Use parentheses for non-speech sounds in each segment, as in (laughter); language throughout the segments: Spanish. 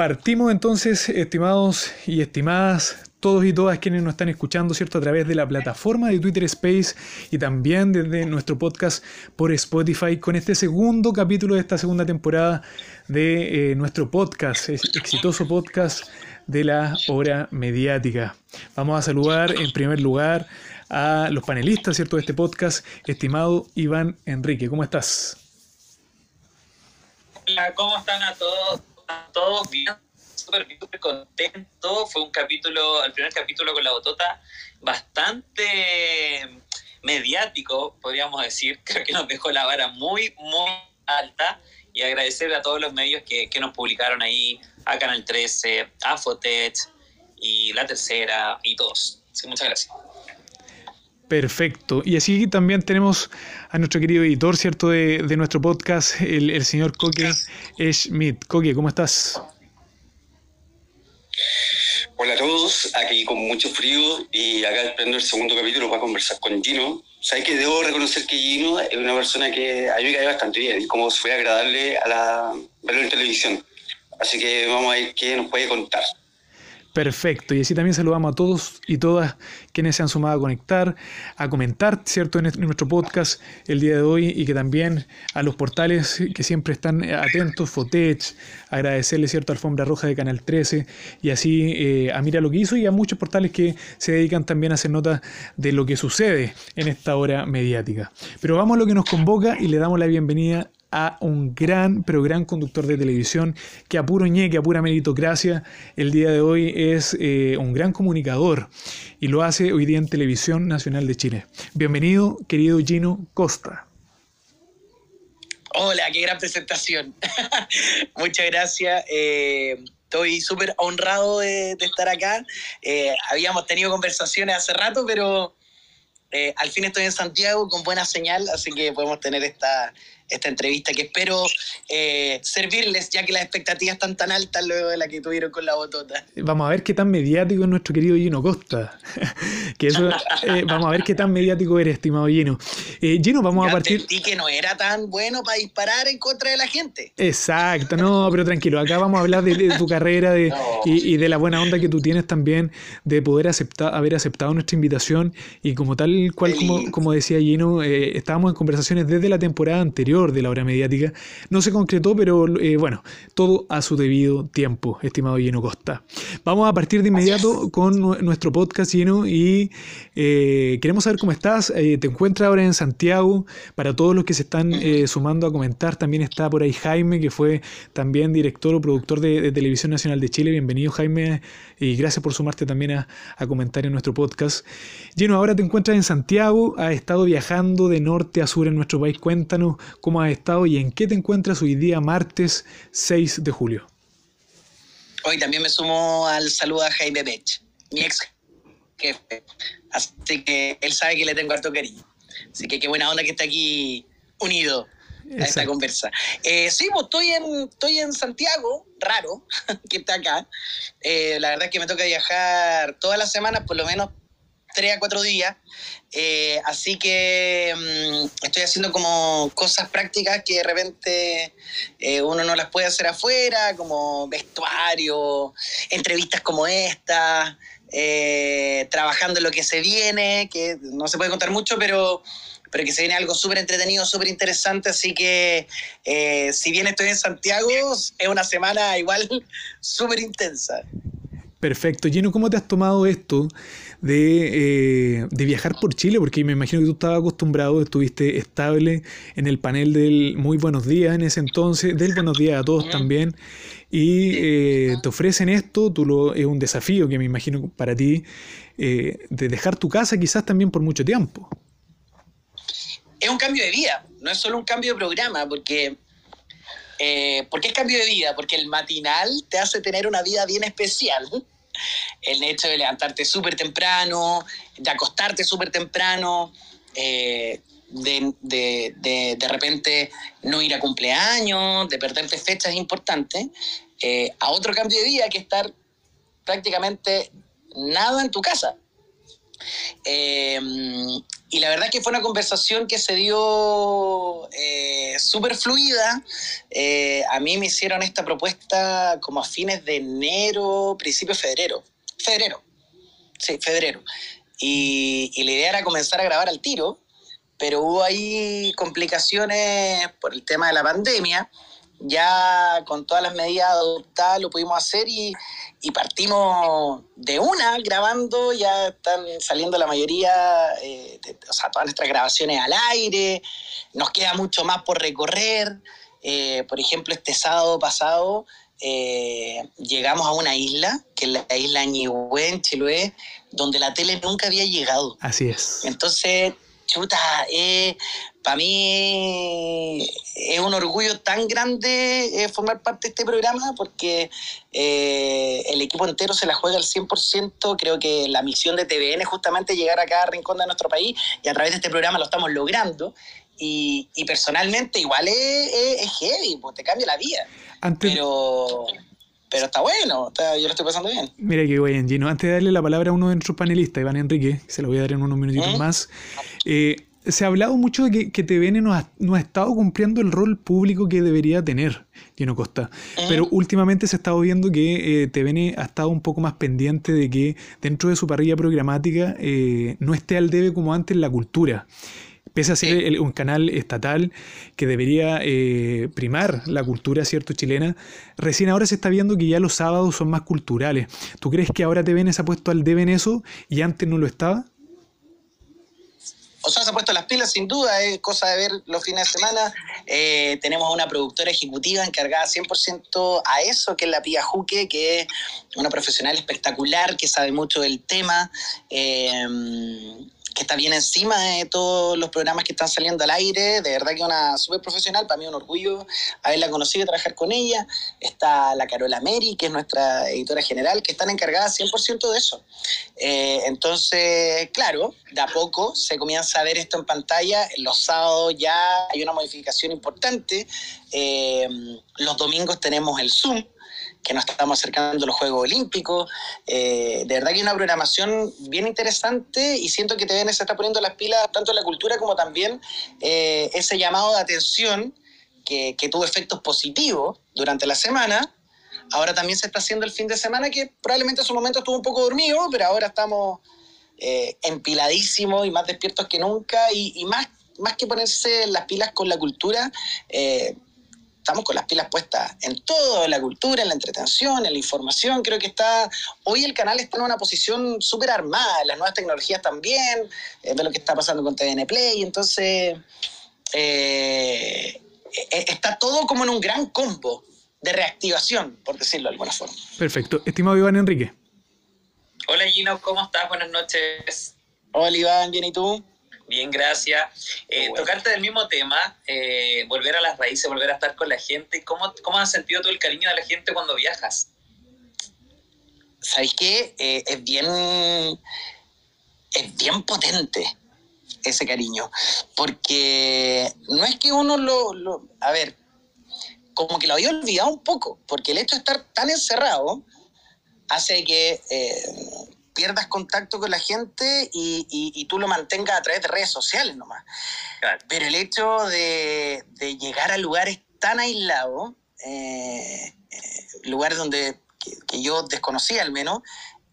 Partimos entonces, estimados y estimadas, todos y todas quienes nos están escuchando, ¿cierto? A través de la plataforma de Twitter Space y también desde nuestro podcast por Spotify con este segundo capítulo de esta segunda temporada de eh, nuestro podcast, exitoso podcast de la hora mediática. Vamos a saludar en primer lugar a los panelistas, ¿cierto? De este podcast, estimado Iván Enrique. ¿Cómo estás? Hola, ¿cómo están a todos? Todos bien, súper, contento. Fue un capítulo, el primer capítulo con la botota, bastante mediático, podríamos decir. (laughs) Creo que nos dejó la vara muy, muy alta. Y agradecer a todos los medios que, nos publicaron ahí, a Canal 13, a Fotet y La Tercera y todos. muchas gracias. Perfecto. Y así también tenemos a nuestro querido editor, ¿cierto?, de, nuestro podcast, el, señor Coque Schmidt. Coque, ¿cómo estás? Hola a todos, aquí con mucho frío y acá esperando el segundo capítulo para conversar con Gino. Sabes que debo reconocer que Gino es una persona que a mí me cae bastante bien como fue agradable a la, verlo en televisión. Así que vamos a ver qué nos puede contar. Perfecto, y así también saludamos a todos y todas quienes se han sumado a conectar, a comentar, ¿cierto?, en nuestro podcast el día de hoy y que también a los portales que siempre están atentos, Fotech, agradecerle, ¿cierto?, Alfombra Roja de Canal 13 y así eh, a Mira lo que hizo y a muchos portales que se dedican también a hacer nota de lo que sucede en esta hora mediática. Pero vamos a lo que nos convoca y le damos la bienvenida a un gran, pero gran conductor de televisión que a puro ñeque, a pura meritocracia, el día de hoy es eh, un gran comunicador y lo hace hoy día en Televisión Nacional de Chile. Bienvenido, querido Gino Costa. Hola, qué gran presentación. (laughs) Muchas gracias. Eh, estoy súper honrado de, estar acá. Eh, habíamos tenido conversaciones hace rato, pero al fin estoy en Santiago con buena señal, así que podemos tener esta, esta entrevista que espero eh, servirles, ya que las expectativas están tan altas luego de la que tuvieron con la botota. Vamos a ver qué tan mediático es nuestro querido Gino Costa. (laughs) que eso, eh, vamos a ver qué tan mediático eres, estimado Gino. Eh, Gino, vamos a partir. Y que no era tan bueno para disparar en contra de la gente. Exacto, no, pero tranquilo, acá vamos a hablar de, tu carrera de, y, de la buena onda que tú tienes también de poder aceptar, haber aceptado nuestra invitación y como tal cual, como, como decía Gino, estábamos en conversaciones desde la temporada anterior de la hora mediática. No se concretó, pero eh, bueno, todo a su debido tiempo, estimado Lleno Costa. Vamos a partir de inmediato con nuestro podcast Lleno y eh, queremos saber cómo estás. Eh, te encuentras ahora en Santiago. Para todos los que se están sumando a comentar, también está por ahí Jaime, que fue también director o productor de, Televisión Nacional de Chile. Bienvenido Jaime y gracias por sumarte también a, a comentar en nuestro podcast. Lleno, ahora te encuentras en Santiago, has estado viajando de norte a sur en nuestro país. Cuéntanos cómo has estado y en qué te encuentras hoy día, martes 6 de julio. Hoy también me sumo al saludo a Jaime Bech, mi ex jefe. Así que él sabe que le tengo harto cariño. Así que qué buena onda que está aquí unido a esta conversa. Eh, sí, pues estoy en, estoy en Santiago, raro (laughs) que está acá. Eh, la verdad es que me toca viajar todas las semanas, por lo menos tres a cuatro días. Eh, así que mm, estoy haciendo como cosas prácticas que de repente eh, uno no las puede hacer afuera, como vestuario, entrevistas como esta, eh, trabajando en lo que se viene, que no se puede contar mucho, pero, pero que se viene algo súper entretenido, súper interesante. Así que si bien estoy en Santiago, es una semana igual (laughs) súper intensa. Perfecto. Gino, ¿cómo te has tomado esto? Eh, de, viajar por Chile, porque me imagino que tú estabas acostumbrado, estuviste estable en el panel del Muy Buenos Días en ese entonces, del Buenos Días a todos también, y eh, te ofrecen esto, tú lo, es un desafío que me imagino para ti, eh, de dejar tu casa quizás también por mucho tiempo. Es un cambio de vida, no es solo un cambio de programa, porque... ¿Por qué es cambio de vida? Porque el matinal te hace tener una vida bien especial el hecho de levantarte súper temprano, de acostarte súper temprano, eh, de, de, repente no ir a cumpleaños, de perderte fechas importantes, eh, a otro cambio de vida que estar prácticamente nada en tu casa. Eh, y la verdad que fue una conversación que se dio eh, súper fluida. Eh, a mí me hicieron esta propuesta como a fines de enero, principio de febrero. Febrero. Sí, febrero. Y, y la idea era comenzar a grabar al tiro, pero hubo ahí complicaciones por el tema de la pandemia ya con todas las medidas adoptadas lo pudimos hacer y, y partimos de una grabando, ya están saliendo la mayoría, eh, de, o sea, todas nuestras grabaciones al aire, nos queda mucho más por recorrer. Eh, por ejemplo, este sábado pasado eh, llegamos a una isla, que es la isla Ñihue, en Chiloé, donde la tele nunca había llegado. Así es. Entonces, chuta, eh, para mí es un orgullo tan grande eh, formar parte de este programa porque eh, el equipo entero se la juega al 100%. Creo que la misión de TVN es justamente llegar a cada rincón de nuestro país y a través de este programa lo estamos logrando. Y, y personalmente igual es, es, es heavy, pues te cambia la vida. Antes, Pero, pero está bueno, está- yo lo estoy pasando bien. Mira que bien, Gino. Antes de darle la palabra a uno de nuestros panelistas, Iván Enrique, que se lo voy a dar en unos minutitos ¿Mm? más, eh, se ha hablado mucho de que, que TVN no ha, no ha estado cumpliendo el rol público que debería tener, Gino Costa. ¿Mm? Pero últimamente se ha estado viendo que eh, TVN ha estado un poco más pendiente de que dentro de su parrilla programática eh, no esté al debe como antes la cultura. Pese a ser el- un canal estatal que debería eh, primar la cultura, ¿cierto?, chilena, recién ahora se está viendo que ya los sábados son más culturales. ¿Tú crees que ahora TVN se ha puesto al debe en eso y antes no lo estaba? O sea, se ha puesto las pilas sin duda, es cosa de ver los fines de semana. Eh, tenemos una productora ejecutiva encargada 100% a eso, que es la Pía Juque, que es una profesional espectacular, que sabe mucho del tema, eh, que está bien encima de todos los programas que están saliendo al aire. De verdad que una súper profesional, para mí un orgullo haberla conocido y trabajar con ella. Está la Carola Meri, que es nuestra editora general, que están encargadas 100% de eso. Eh, entonces, claro, de a poco se comienza a ver esto en pantalla. Los sábados ya hay una modificación importante. Eh, los domingos tenemos el Zoom, que nos estamos acercando a los Juegos Olímpicos. Eh, de verdad que hay una programación bien interesante y siento que TVN se está poniendo las pilas tanto en la cultura como también eh, ese llamado de atención que, tuvo efectos positivos durante la semana. Ahora también se está haciendo el fin de semana, que probablemente en su momento estuvo un poco dormido, pero ahora estamos eh, empiladísimos y más despiertos que nunca. Y, más, más que ponerse las pilas con la cultura, estamos con las pilas puestas en todo, en la cultura, en la entretención, en la información. Creo que está, hoy el canal está en una posición súper armada, las nuevas tecnologías también, eh, ve lo que está pasando con TVN Play, entonces eh, eh, está todo como en un gran combo de reactivación, por decirlo de alguna forma. Perfecto. Estimado Iván Enrique. Hola Gino, ¿cómo estás? Buenas noches. Hola Iván, bien y tú? Bien, gracias. Eh, Bueno. Tocarte del mismo tema, eh, volver a las raíces, volver a estar con la gente. ¿Cómo, ¿Cómo has sentido tú el cariño de la gente cuando viajas? ¿Sabéis qué? Eh, es bien. Es bien potente ese cariño. Porque no es que uno lo. lo- a ver, como que lo había olvidado un poco. Porque el hecho de estar tan encerrado hace que pierdas contacto con la gente y, y- y tú lo mantengas a través de redes sociales nomás. Claro. Pero el hecho de, de llegar a lugares tan aislados, eh, eh, lugares donde que, que yo desconocía al menos,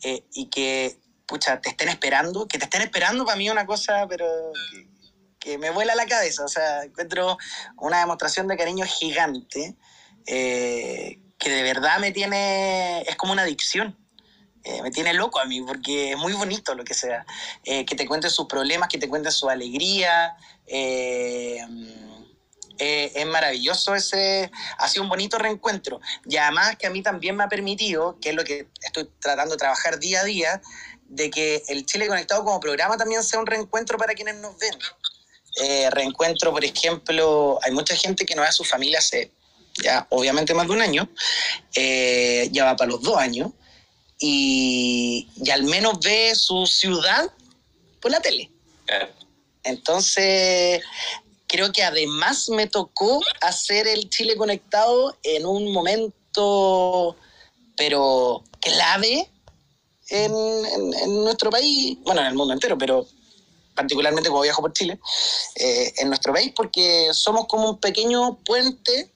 eh, y que, pucha, te estén esperando, que te estén esperando para mí es una cosa, pero que, que me vuela la cabeza. O sea, encuentro una demostración de cariño gigante, que de verdad me tiene, es como una adicción. Eh, me tiene loco a mí porque es muy bonito lo que sea. Eh, que te cuenten sus problemas, que te cuenten su alegría. eh, es maravilloso ese, ha sido un bonito reencuentro. Y además que a mí también me ha permitido, que es lo que estoy tratando de trabajar día a día, de que el Chile Conectado como programa también sea un reencuentro para quienes nos ven. Reencuentro, por ejemplo, hay mucha gente que no ve a su familia hace ya obviamente más de un año, ya va para los dos años, y, y al menos ve su ciudad por la tele. Entonces, creo que además me tocó hacer el Chile conectado en un momento, pero clave en, en- en nuestro país, bueno, en el mundo entero, pero particularmente como viajo por Chile, eh, en nuestro país, porque somos como un pequeño puente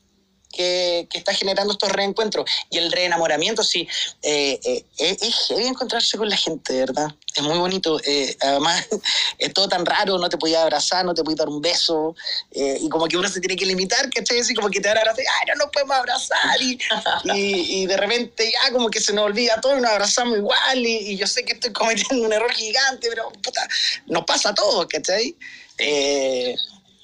que, que, está generando estos reencuentros. Y el reenamoramiento, sí, eh, eh, es heavy encontrarse con la gente, ¿verdad? Es muy bonito. Eh, además, (laughs) es todo tan raro, no te podía abrazar, no te podía dar un beso, eh, y como que uno se tiene que limitar, ¿cachai? Así como que te van a abrazar, ay, no nos podemos abrazar, y, y, y, de repente ya como que se nos olvida todo y nos abrazamos igual, y, y yo sé que estoy cometiendo un error gigante, pero puta, nos pasa a todos, ¿cachai?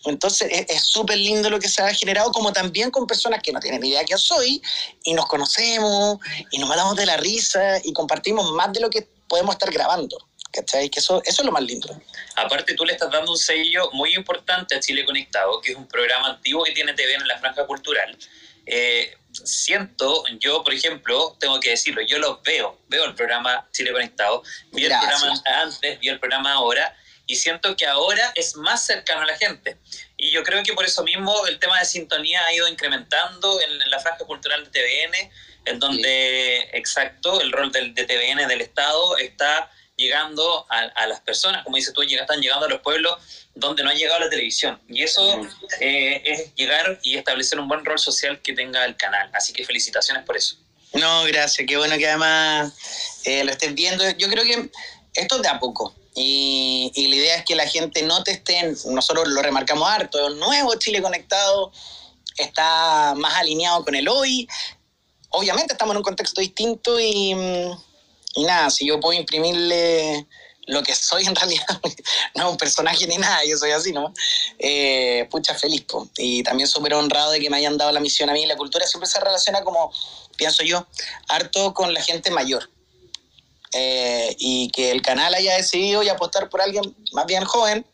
Entonces es súper lindo lo que se ha generado, como también con personas que no tienen ni idea quién soy, y nos conocemos, y nos matamos de la risa, y compartimos más de lo que podemos estar grabando. ¿Cachai? Que eso, eso es lo más lindo. Aparte, tú le estás dando un sello muy importante a Chile Conectado, que es un programa antiguo que tiene TV en la franja cultural. Eh, siento, yo por ejemplo, tengo que decirlo, yo los veo, veo el programa Chile Conectado, vi Gracias. el programa antes, vi el programa ahora, y siento que ahora es más cercano a la gente. Y yo creo que por eso mismo el tema de sintonía ha ido incrementando en, en la franja cultural de TVN, en donde, sí. exacto, el rol del, de TVN del Estado está llegando a, a, las personas, como dices tú, están llegando a los pueblos donde no ha llegado la televisión. Y eso mm. eh, es llegar y establecer un buen rol social que tenga el canal. Así que felicitaciones por eso. No, gracias. Qué bueno que además eh, lo estén viendo. Yo creo que esto es de a poco. Y, y, la idea es que la gente no te estén, nosotros lo remarcamos harto, nuevo Chile Conectado está más alineado con el hoy. Obviamente estamos en un contexto distinto y, y nada, si yo puedo imprimirle lo que soy en (laughs) realidad, no un personaje ni nada, yo soy así, ¿no? Eh, pucha, feliz, po. y también súper honrado de que me hayan dado la misión a mí. La cultura siempre se relaciona como, pienso yo, harto con la gente mayor eh, y que el canal haya decidido y apostar por alguien más bien joven,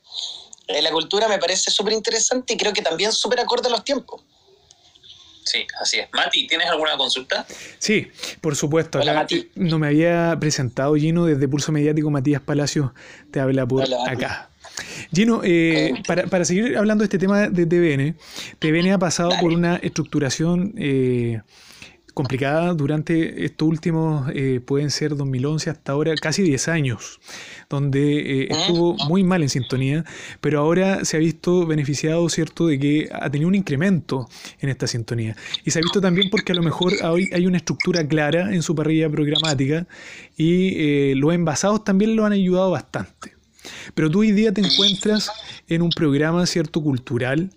eh, la cultura me parece súper interesante y creo que también súper acorde a los tiempos. Sí, así es. Mati, ¿tienes alguna consulta? Sí, por supuesto. Hola, Mati. No me había presentado Gino desde Pulso Mediático. Matías Palacios te habla por Hola, acá. Gino, eh, para, para, seguir hablando de este tema de TVN, TVN ha pasado Dale. por una estructuración eh, complicada durante estos últimos, eh, pueden ser 2011 hasta ahora, casi 10 años, donde eh, estuvo muy mal en sintonía, pero ahora se ha visto beneficiado, ¿cierto?, de que ha tenido un incremento en esta sintonía. Y se ha visto también porque a lo mejor hoy hay una estructura clara en su parrilla programática y eh, los envasados también lo han ayudado bastante. Pero tú hoy día te encuentras en un programa, ¿cierto?, cultural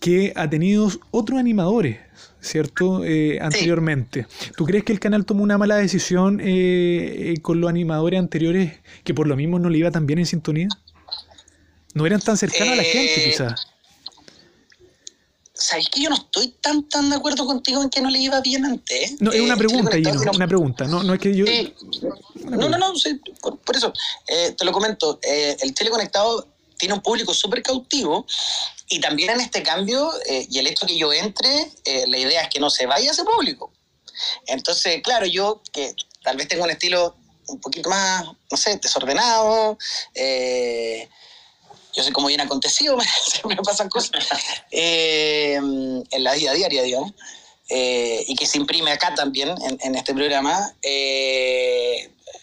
que ha tenido otros animadores, ¿cierto? Eh, anteriormente. Sí. ¿Tú crees que el canal tomó una mala decisión eh, con los animadores anteriores que por lo mismo no le iba tan bien en sintonía? No eran tan cercanos eh, a la gente, quizás. ¿Sabes que yo no estoy tan tan de acuerdo contigo en que no le iba bien antes? No, es una pregunta, Gino, no, una pregunta, no, no es que yo... no, no, no, sí, por, por, eso, te lo comento, el teleconectado tiene un público súper cautivo y también en este cambio eh, y el hecho que yo entre, eh, la idea es que no se vaya ese público. Entonces, claro, yo que tal vez tengo un estilo un poquito más, no sé, desordenado, eh, yo soy como bien acontecido, (laughs) me pasan cosas eh, en la vida diaria, digamos, y que se imprime acá también en, en este programa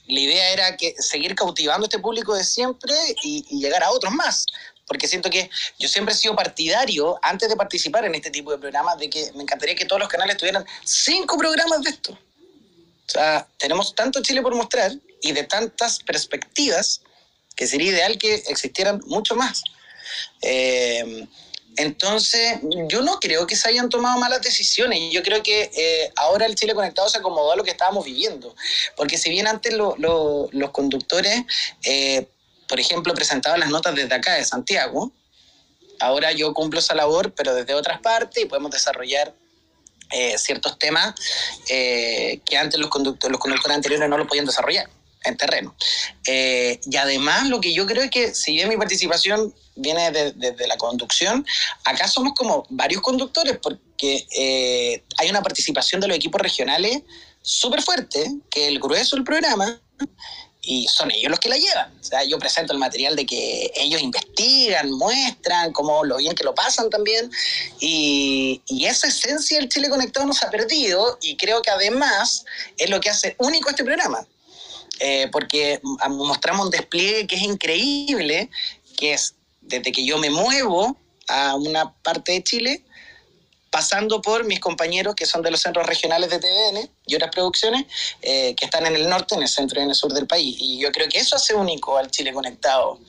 la idea era que seguir cautivando este público de siempre y, y, llegar a otros más. Porque siento que yo siempre he sido partidario, antes de participar en este tipo de programas, de que me encantaría que todos los canales tuvieran cinco programas de esto. O sea, tenemos tanto Chile por mostrar y de tantas perspectivas que sería ideal que existieran mucho más. Eh, entonces, yo no creo que se hayan tomado malas decisiones. Yo creo que eh, ahora el Chile Conectado se acomodó a lo que estábamos viviendo. Porque si bien antes lo, lo, los conductores, eh, por ejemplo, presentaban las notas desde acá, de Santiago, ahora yo cumplo esa labor, pero desde otras partes, y podemos desarrollar eh, ciertos temas eh, que antes los conductores, los conductores anteriores no lo podían desarrollar en terreno. Eh, y además lo que yo creo es que si bien mi participación viene desde de, de la conducción, acá somos como varios conductores porque hay una participación de los equipos regionales súper fuerte, que el grueso del programa, y son ellos los que la llevan. O sea, yo presento el material de que ellos investigan, muestran cómo lo bien que lo pasan también, y, esa esencia del Chile Conectado nos ha perdido, y creo que además es lo que hace único este programa eh, porque mostramos un despliegue que es increíble, que es desde que yo me muevo a una parte de Chile, pasando por mis compañeros que son de los centros regionales de TVN y otras producciones eh, que están en el norte, en el centro y en el sur del país. Y yo creo que eso hace único al Chile Conectado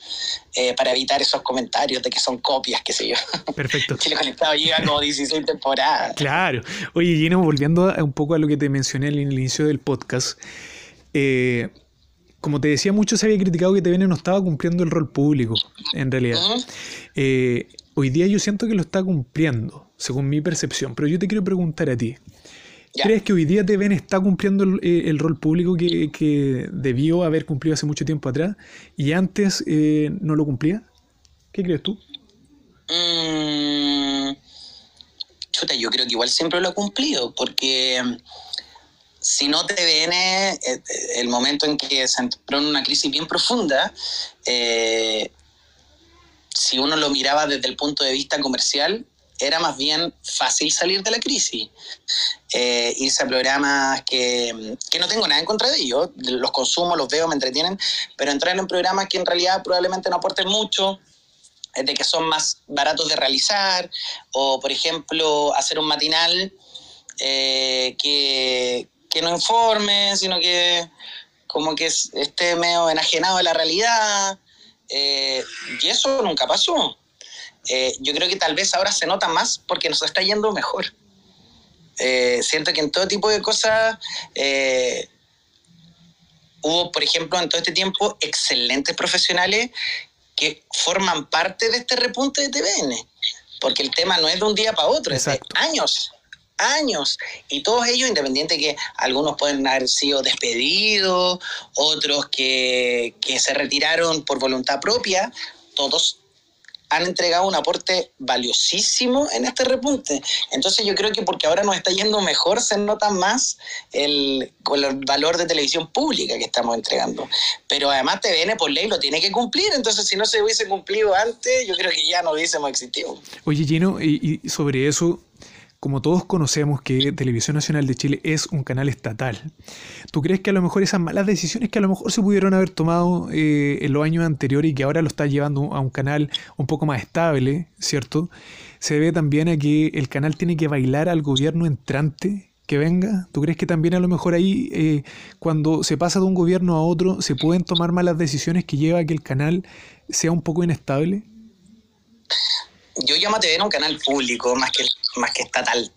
eh, para evitar esos comentarios de que son copias, qué sé yo. Perfecto. (laughs) Chile Conectado llega como 16 temporadas. Claro. Oye, Gino, volviendo un poco a lo que te mencioné al inicio del podcast, eh, como te decía, mucho se había criticado que TVN no estaba cumpliendo el rol público, en realidad. hoy día yo siento que lo está cumpliendo según mi percepción. Pero yo te quiero preguntar a ti. ¿Crees que hoy día TVN está cumpliendo el, eh, rol público que, debió haber cumplido hace mucho tiempo atrás y antes eh, no lo cumplía? ¿Qué crees tú? Mm, chuta, yo creo que igual siempre lo ha cumplido, porque mm, si no TVN, eh, el momento en que se entró en una crisis bien profunda, si uno lo miraba desde el punto de vista comercial, era más bien fácil salir de la crisis. Eh, irse a programas que, que, no tengo nada en contra de ellos, los consumo, los veo, me entretienen, pero entrar en programas que en realidad probablemente no aporten mucho, de que son más baratos de realizar, o por ejemplo hacer un matinal eh, que, que, no informe, sino que como que esté medio enajenado de la realidad, eh, y eso nunca pasó. Eh, yo creo que tal vez ahora se nota más porque nos está yendo mejor. Eh, siento que en todo tipo de cosas eh, hubo, por ejemplo, en todo este tiempo, excelentes profesionales que forman parte de este repunte de TVN, porque el tema no es de un día para otro, es de años años. Y todos ellos, independiente que algunos pueden haber sido despedidos, otros que, que, se retiraron por voluntad propia, todos han entregado un aporte valiosísimo en este repunte. Entonces yo creo que porque ahora nos está yendo mejor se nota más el, valor de televisión pública que estamos entregando. Pero además TVN por ley lo tiene que cumplir, entonces si no se hubiese cumplido antes, yo creo que ya no hubiésemos existido. Oye Gino, y sobre eso, como todos conocemos que Televisión Nacional de Chile es un canal estatal, ¿tú crees que a lo mejor esas malas decisiones que a lo mejor se pudieron haber tomado eh, en los años anteriores y que ahora lo está llevando a un canal un poco más estable, ¿cierto? Se debe también a que el canal tiene que bailar al gobierno entrante que venga? ¿Tú crees que también a lo mejor ahí, eh, cuando se pasa de un gobierno a otro, se pueden tomar malas decisiones que lleva a que el canal sea un poco inestable? Yo llamo a TV un canal público más que, más que estatal.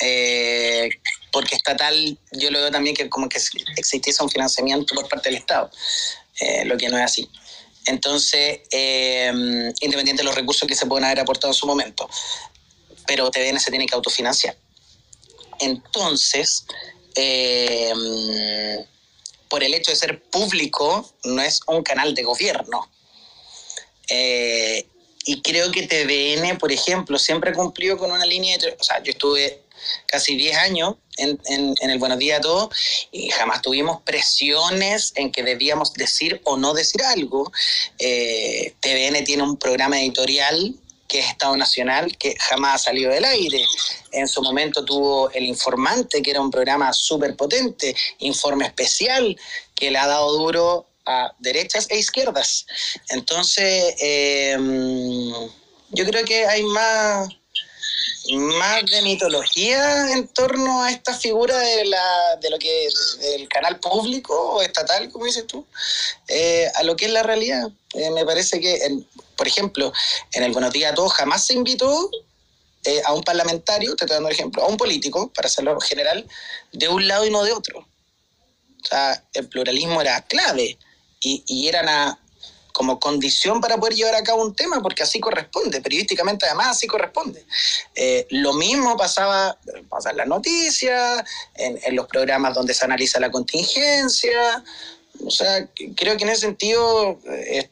Eh, porque estatal yo lo veo también que como que existiese un financiamiento por parte del Estado, eh, lo que no es así. Entonces, eh, independiente de los recursos que se puedan haber aportado en su momento, pero TVN se tiene que autofinanciar. Entonces, por el hecho de ser público, no es un canal de gobierno. Y creo que TVN, por ejemplo, siempre ha cumplido con una línea de... O sea, yo estuve casi 10 años en, en, el Buenos Días a Todos y jamás tuvimos presiones en que debíamos decir o no decir algo. Eh, TVN tiene un programa editorial que es Estado Nacional, que jamás ha salido del aire. En su momento tuvo El Informante, que era un programa súper potente, Informe Especial, que le ha dado duro a derechas e izquierdas. Entonces, eh, yo creo que hay más, más de mitología en torno a esta figura de, la, de lo que del canal público o estatal, como dices tú, eh, a lo que es la realidad. Eh, me parece que, por ejemplo, en el Buenos Días Todos jamás se invitó a un parlamentario, te estoy dando el ejemplo, a un político, para hacerlo general, de un lado y no de otro. O sea, el pluralismo era clave y, eran a, como condición para poder llevar a cabo un tema, porque así corresponde, periodísticamente además así corresponde. Eh, lo mismo pasaba, pasa en las noticias, en, los programas donde se analiza la contingencia, o sea, creo que en ese sentido eh,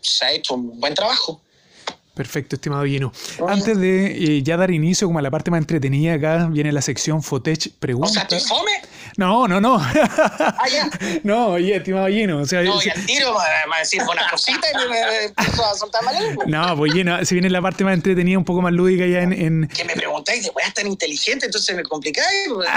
se ha hecho un buen trabajo. Perfecto, estimado Gino. Antes de eh, ya dar inicio como a la parte más entretenida, acá viene la sección Fotech Pregunta. ¿O sea, fome? No, no, no. Ah, ya. (laughs) no, oye, estimado Gino. O sea, No, si- y al tiro me va a decir una cosita y me, me empiezo a soltar mal no, pues Gino, si viene la parte más entretenida, un poco más lúdica ya en. en- Que me preguntáis de weas tan inteligente, entonces me complicáis. (laughs) pues.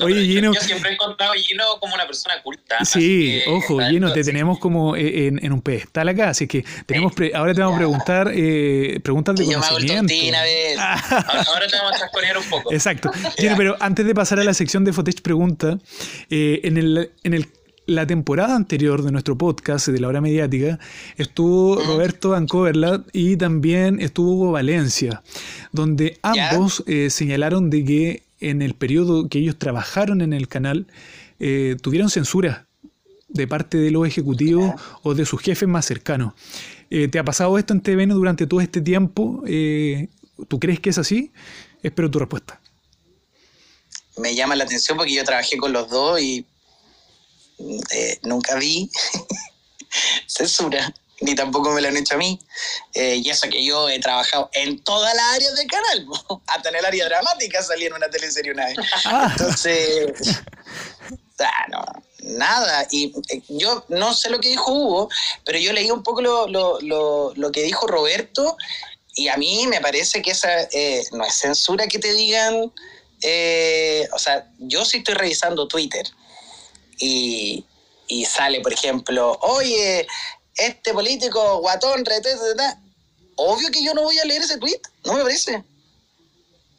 Oye, Yo- Gino. Yo siempre he encontrado a Gino como una persona culta. Sí, que, ojo, Gino, te tenemos como eh, en, en un pedestal acá, así que tenemos pre- ahora te vamos a preguntar eh, preguntas de Y yo me hago el conocimiento. tontín a ver. (laughs) Ahora, ahora te vamos a chasconear un poco. Exacto. Gino, pero antes de pasar a la sección de Fotech Pregunta, eh, en, el, en el- la temporada anterior de nuestro podcast de la hora mediática estuvo Roberto Ancoverlat y también estuvo Hugo Valencia, donde ambos eh, señalaron de que en el periodo que ellos trabajaron en el canal eh, tuvieron censura de parte de los ejecutivos o de sus jefes más cercanos. ¿Te ha pasado esto en TVN durante todo este tiempo? ¿Tú crees que es así? Espero tu respuesta. Me llama la atención porque yo trabajé con los dos y eh, nunca vi (laughs) censura, ni tampoco me lo han hecho a mí. Eh, y eso que yo he trabajado en todas las áreas del canal, (laughs) hasta en el área dramática salí en una teleserie una vez. Ah, Entonces, (laughs) ah, no, nada. Y eh, yo no sé lo que dijo Hugo, pero yo leí un poco lo, lo, lo, lo que dijo Roberto y a mí me parece que esa eh, no es censura que te digan. Eh, o sea, yo sí estoy revisando Twitter y, y sale, por ejemplo, oye, este político guatón, rete, rete", obvio que yo no voy a leer ese tweet, no me parece.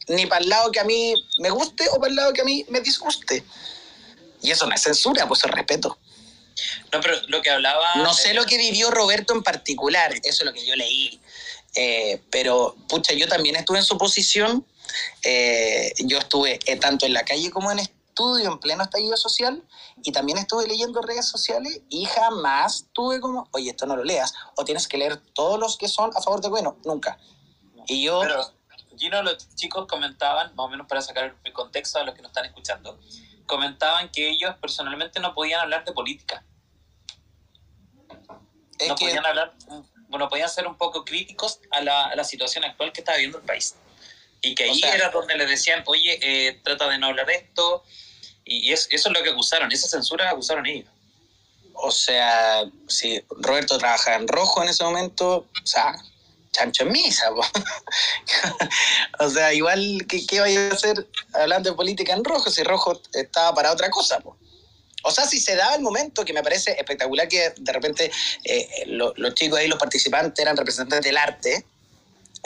Ni para el lado que a mí me guste o para el lado que a mí me disguste. Y eso no es censura, pues es respeto. No, pero lo que hablaba. No sé eh, lo que vivió Roberto en particular, eso es lo que yo leí. Eh, pero, pucha, yo también estuve en su posición. Eh, yo estuve eh, tanto en la calle como en estudio, en pleno estallido social, y también estuve leyendo redes sociales y jamás tuve como, oye, esto no lo leas, o tienes que leer todos los que son a favor de bueno, nunca. Y yo, Pero, Gino, los chicos comentaban, más o menos para sacar el contexto a los que nos están escuchando, comentaban que ellos personalmente no podían hablar de política. es no que, podían hablar, bueno, podían ser un poco críticos a la, a la situación actual que está viviendo el país. Y que O ahí sea- era donde les decían, oye, eh, trata de no hablar de esto. Y es- eso es lo que acusaron, esa censura acusaron ellos. o sea, si Roberto trabajaba en rojo en ese momento, o sea, chancho en misa, (laughs) o sea, igual, ¿qué, qué vaya a hacer hablando de política en rojo si rojo estaba para otra cosa, po? O sea, si se daba el momento, que me parece espectacular que de repente eh, lo- los chicos ahí, los participantes, eran representantes del arte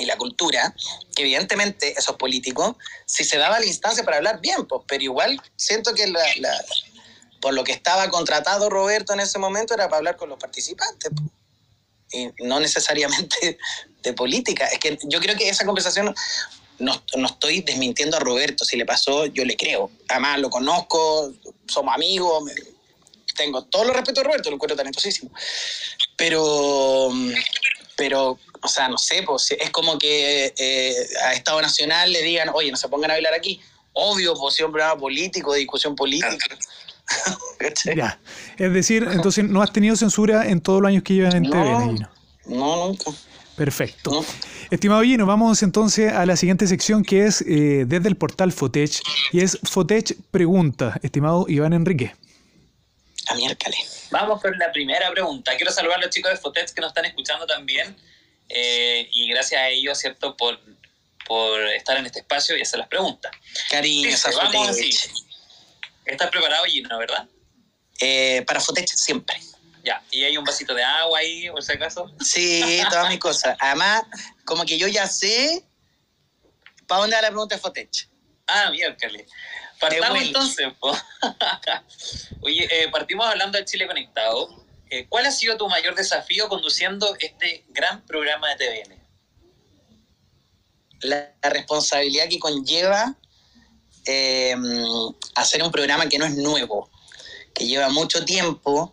y la cultura, que evidentemente esos políticos, si se daba la instancia para hablar bien, pues, pero igual siento que la- por lo que estaba contratado Roberto en ese momento era para hablar con los participantes po. y no necesariamente (laughs) de política. Es que yo creo que esa conversación no, no estoy desmintiendo a Roberto. Si le pasó, yo le creo. Además, lo conozco, somos amigos, tengo todo el respeto a Roberto, lo encuentro talentosísimo. Pero, pero, o sea, no sé, pues es como que eh, a Estado Nacional le digan, oye, no se pongan a bailar aquí. Obvio, pues si es un programa político, de discusión política. (laughs) Ya. Es decir, entonces no has tenido censura en todos los años que llevas en No. TVN, Gino. No, nunca. Perfecto. No. Estimado Gino, vamos entonces a la siguiente sección que es eh, desde el portal Fotech y es Fotech Pregunta, estimado Iván Enrique. A miércoles. Vamos con la primera pregunta. Quiero saludar a los chicos de Fotech que nos están escuchando también. Eh, y gracias a ellos, ¿cierto?, por, por estar en este espacio y hacer las preguntas. Cariño, esa vamos así. ¿Estás preparado, Gino, verdad? Eh, para Fotech siempre. Ya. ¿Y hay un vasito de agua ahí, por si acaso? Sí, todas mis cosas. Además, como que yo ya sé para dónde va la pregunta de Fotech. Ah, miércoles. Partamos entonces. po. (laughs) Oye, eh, partimos hablando de Chile Conectado. Eh, ¿Cuál ha sido tu mayor desafío conduciendo este gran programa de TVN? La, responsabilidad que conlleva eh, hacer un programa que no es nuevo, que lleva mucho tiempo,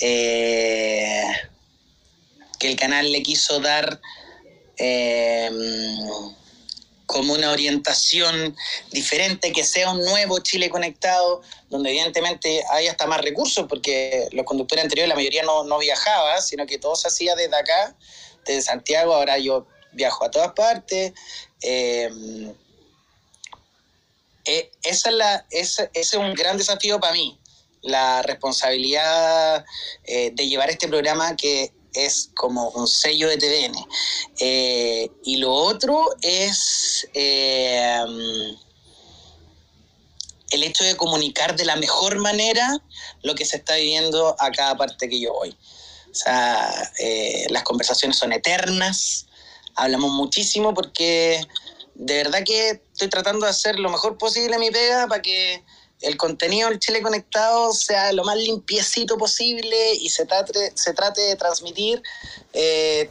eh, que el canal le quiso dar eh, como una orientación diferente, que sea un nuevo Chile conectado, donde evidentemente hay hasta más recursos, porque los conductores anteriores, la mayoría no, no viajaba, sino que todo se hacía desde acá, desde Santiago, ahora yo viajo a todas partes. Eh, es, esa es la, ese, es un gran desafío para mí, la responsabilidad eh, de llevar este programa que es como un sello de TVN. Eh, y lo otro es eh, el hecho de comunicar de la mejor manera lo que se está viviendo a cada parte que yo voy. O sea, las conversaciones son eternas, hablamos muchísimo porque de verdad que estoy tratando de hacer lo mejor posible mi pega para que el contenido del Chile Conectado sea lo más limpiecito posible y se trate, se trate de transmitir eh,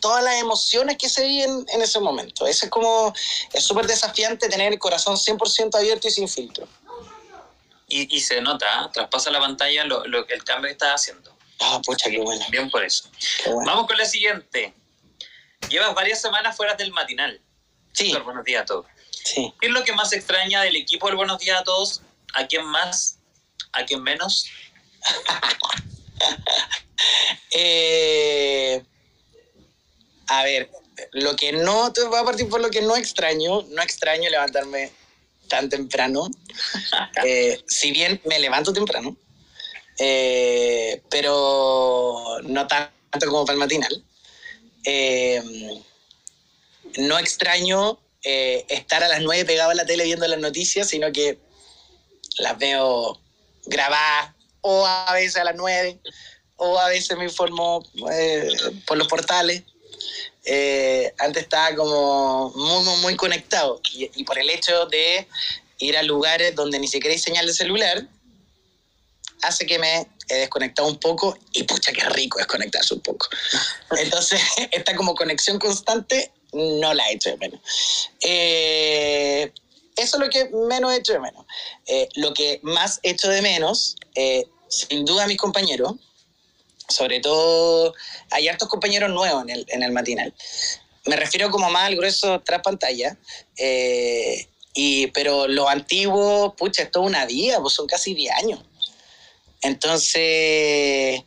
todas las emociones que se viven en ese momento. Eso es como, es súper desafiante tener el corazón 100% abierto y sin filtro. Y, se nota, ¿eh? traspasa la pantalla lo, lo, que el cambio que estás haciendo. Ah, pucha, qué bueno. Bien por eso. Vamos con la siguiente. Llevas varias semanas fuera del matinal. Sí. Buenos días a todos. Sí. ¿Qué es lo que más extraña del equipo del Buenos Días a Todos? ¿A quién más? ¿A quién menos? (laughs) Eh, a ver, lo que no, te voy a partir por lo que no extraño, no extraño levantarme tan temprano, (laughs) eh, si bien me levanto temprano, eh, pero no tanto como para el matinal. no extraño eh, estar a las 9 pegado a la tele viendo las noticias, sino que las veo grabadas o a veces a las 9 o a veces me informo eh, por los portales. Eh, antes estaba como muy, muy, muy conectado y, y, por el hecho de ir a lugares donde ni siquiera hay señal de celular, hace que me he desconectado un poco y pucha, qué rico desconectarse un poco. (laughs) Entonces, (laughs) esta como conexión constante no la he hecho de menos. Eh, eso es lo que menos he hecho de menos. Eh, lo que más he hecho de menos, eh, sin duda mis compañeros, sobre todo hay hartos compañeros nuevos en el, en el matinal. Me refiero como más al grueso tras pantalla, y, pero los antiguos, pucha, es una vida, pues son casi 10 años. Entonces,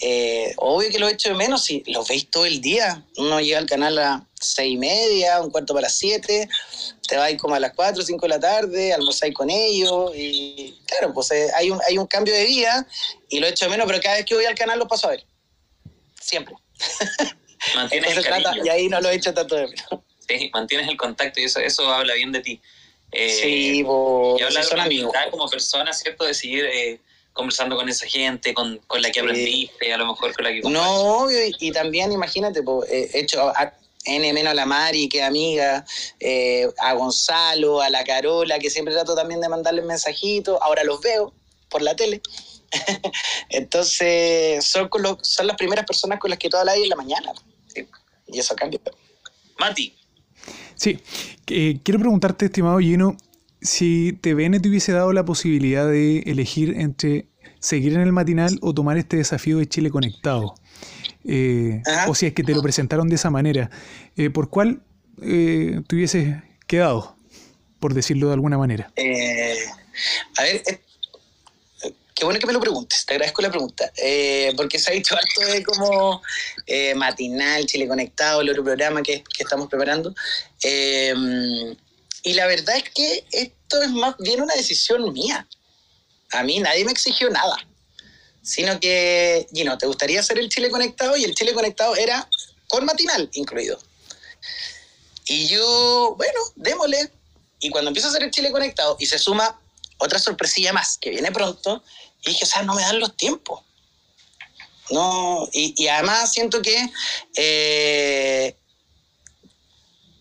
eh, obvio que lo he hecho de menos si los veis todo el día. Uno llega al canal a seis y media, un cuarto para siete, te vais como a las cuatro cinco de la tarde, almorzáis con ellos y claro, pues eh, hay, un, hay un cambio de vida y lo he hecho de menos, pero cada vez que voy al canal lo paso a ver. Siempre. (laughs) Mantienes el y ahí no lo he hecho tanto de menos. Sí, mantienes el contacto y eso, eso habla bien de ti. Eh, sí, vos, y habla de amigos. como persona, ¿cierto? De seguir eh, conversando con esa gente, con, con la que aprendiste, a lo mejor con la que... No, obvio, y, también imagínate, pues, he hecho a, N menos a la Mari, que amiga, eh, a Gonzalo, a la Carola, que siempre trato también de mandarles mensajitos, ahora los veo por la tele. (laughs) Entonces, son, con son las primeras personas con las que tú hablas en la mañana. Y eso cambia. Mati. Sí, eh, quiero preguntarte, estimado Gino, si TVN te hubiese dado la posibilidad de elegir entre seguir en el matinal o tomar este desafío de Chile Conectado, eh, o si es que te lo presentaron de esa manera, eh, ¿por cuál eh, te hubieses quedado, por decirlo de alguna manera? a ver, qué bueno que me lo preguntes, te agradezco la pregunta, porque se ha dicho harto de como matinal, Chile Conectado, el otro programa que, que estamos preparando. Y la verdad es que esto es más bien una decisión mía. A mí nadie me exigió nada. Sino que, Gino, ¿te gustaría hacer el Chile Conectado? Y el Chile Conectado era con matinal incluido. Y yo, bueno, démosle. Y cuando empiezo a hacer el Chile Conectado y se suma otra sorpresilla más que viene pronto, y dije, o sea, no me dan los tiempos. No, y, además siento que eh,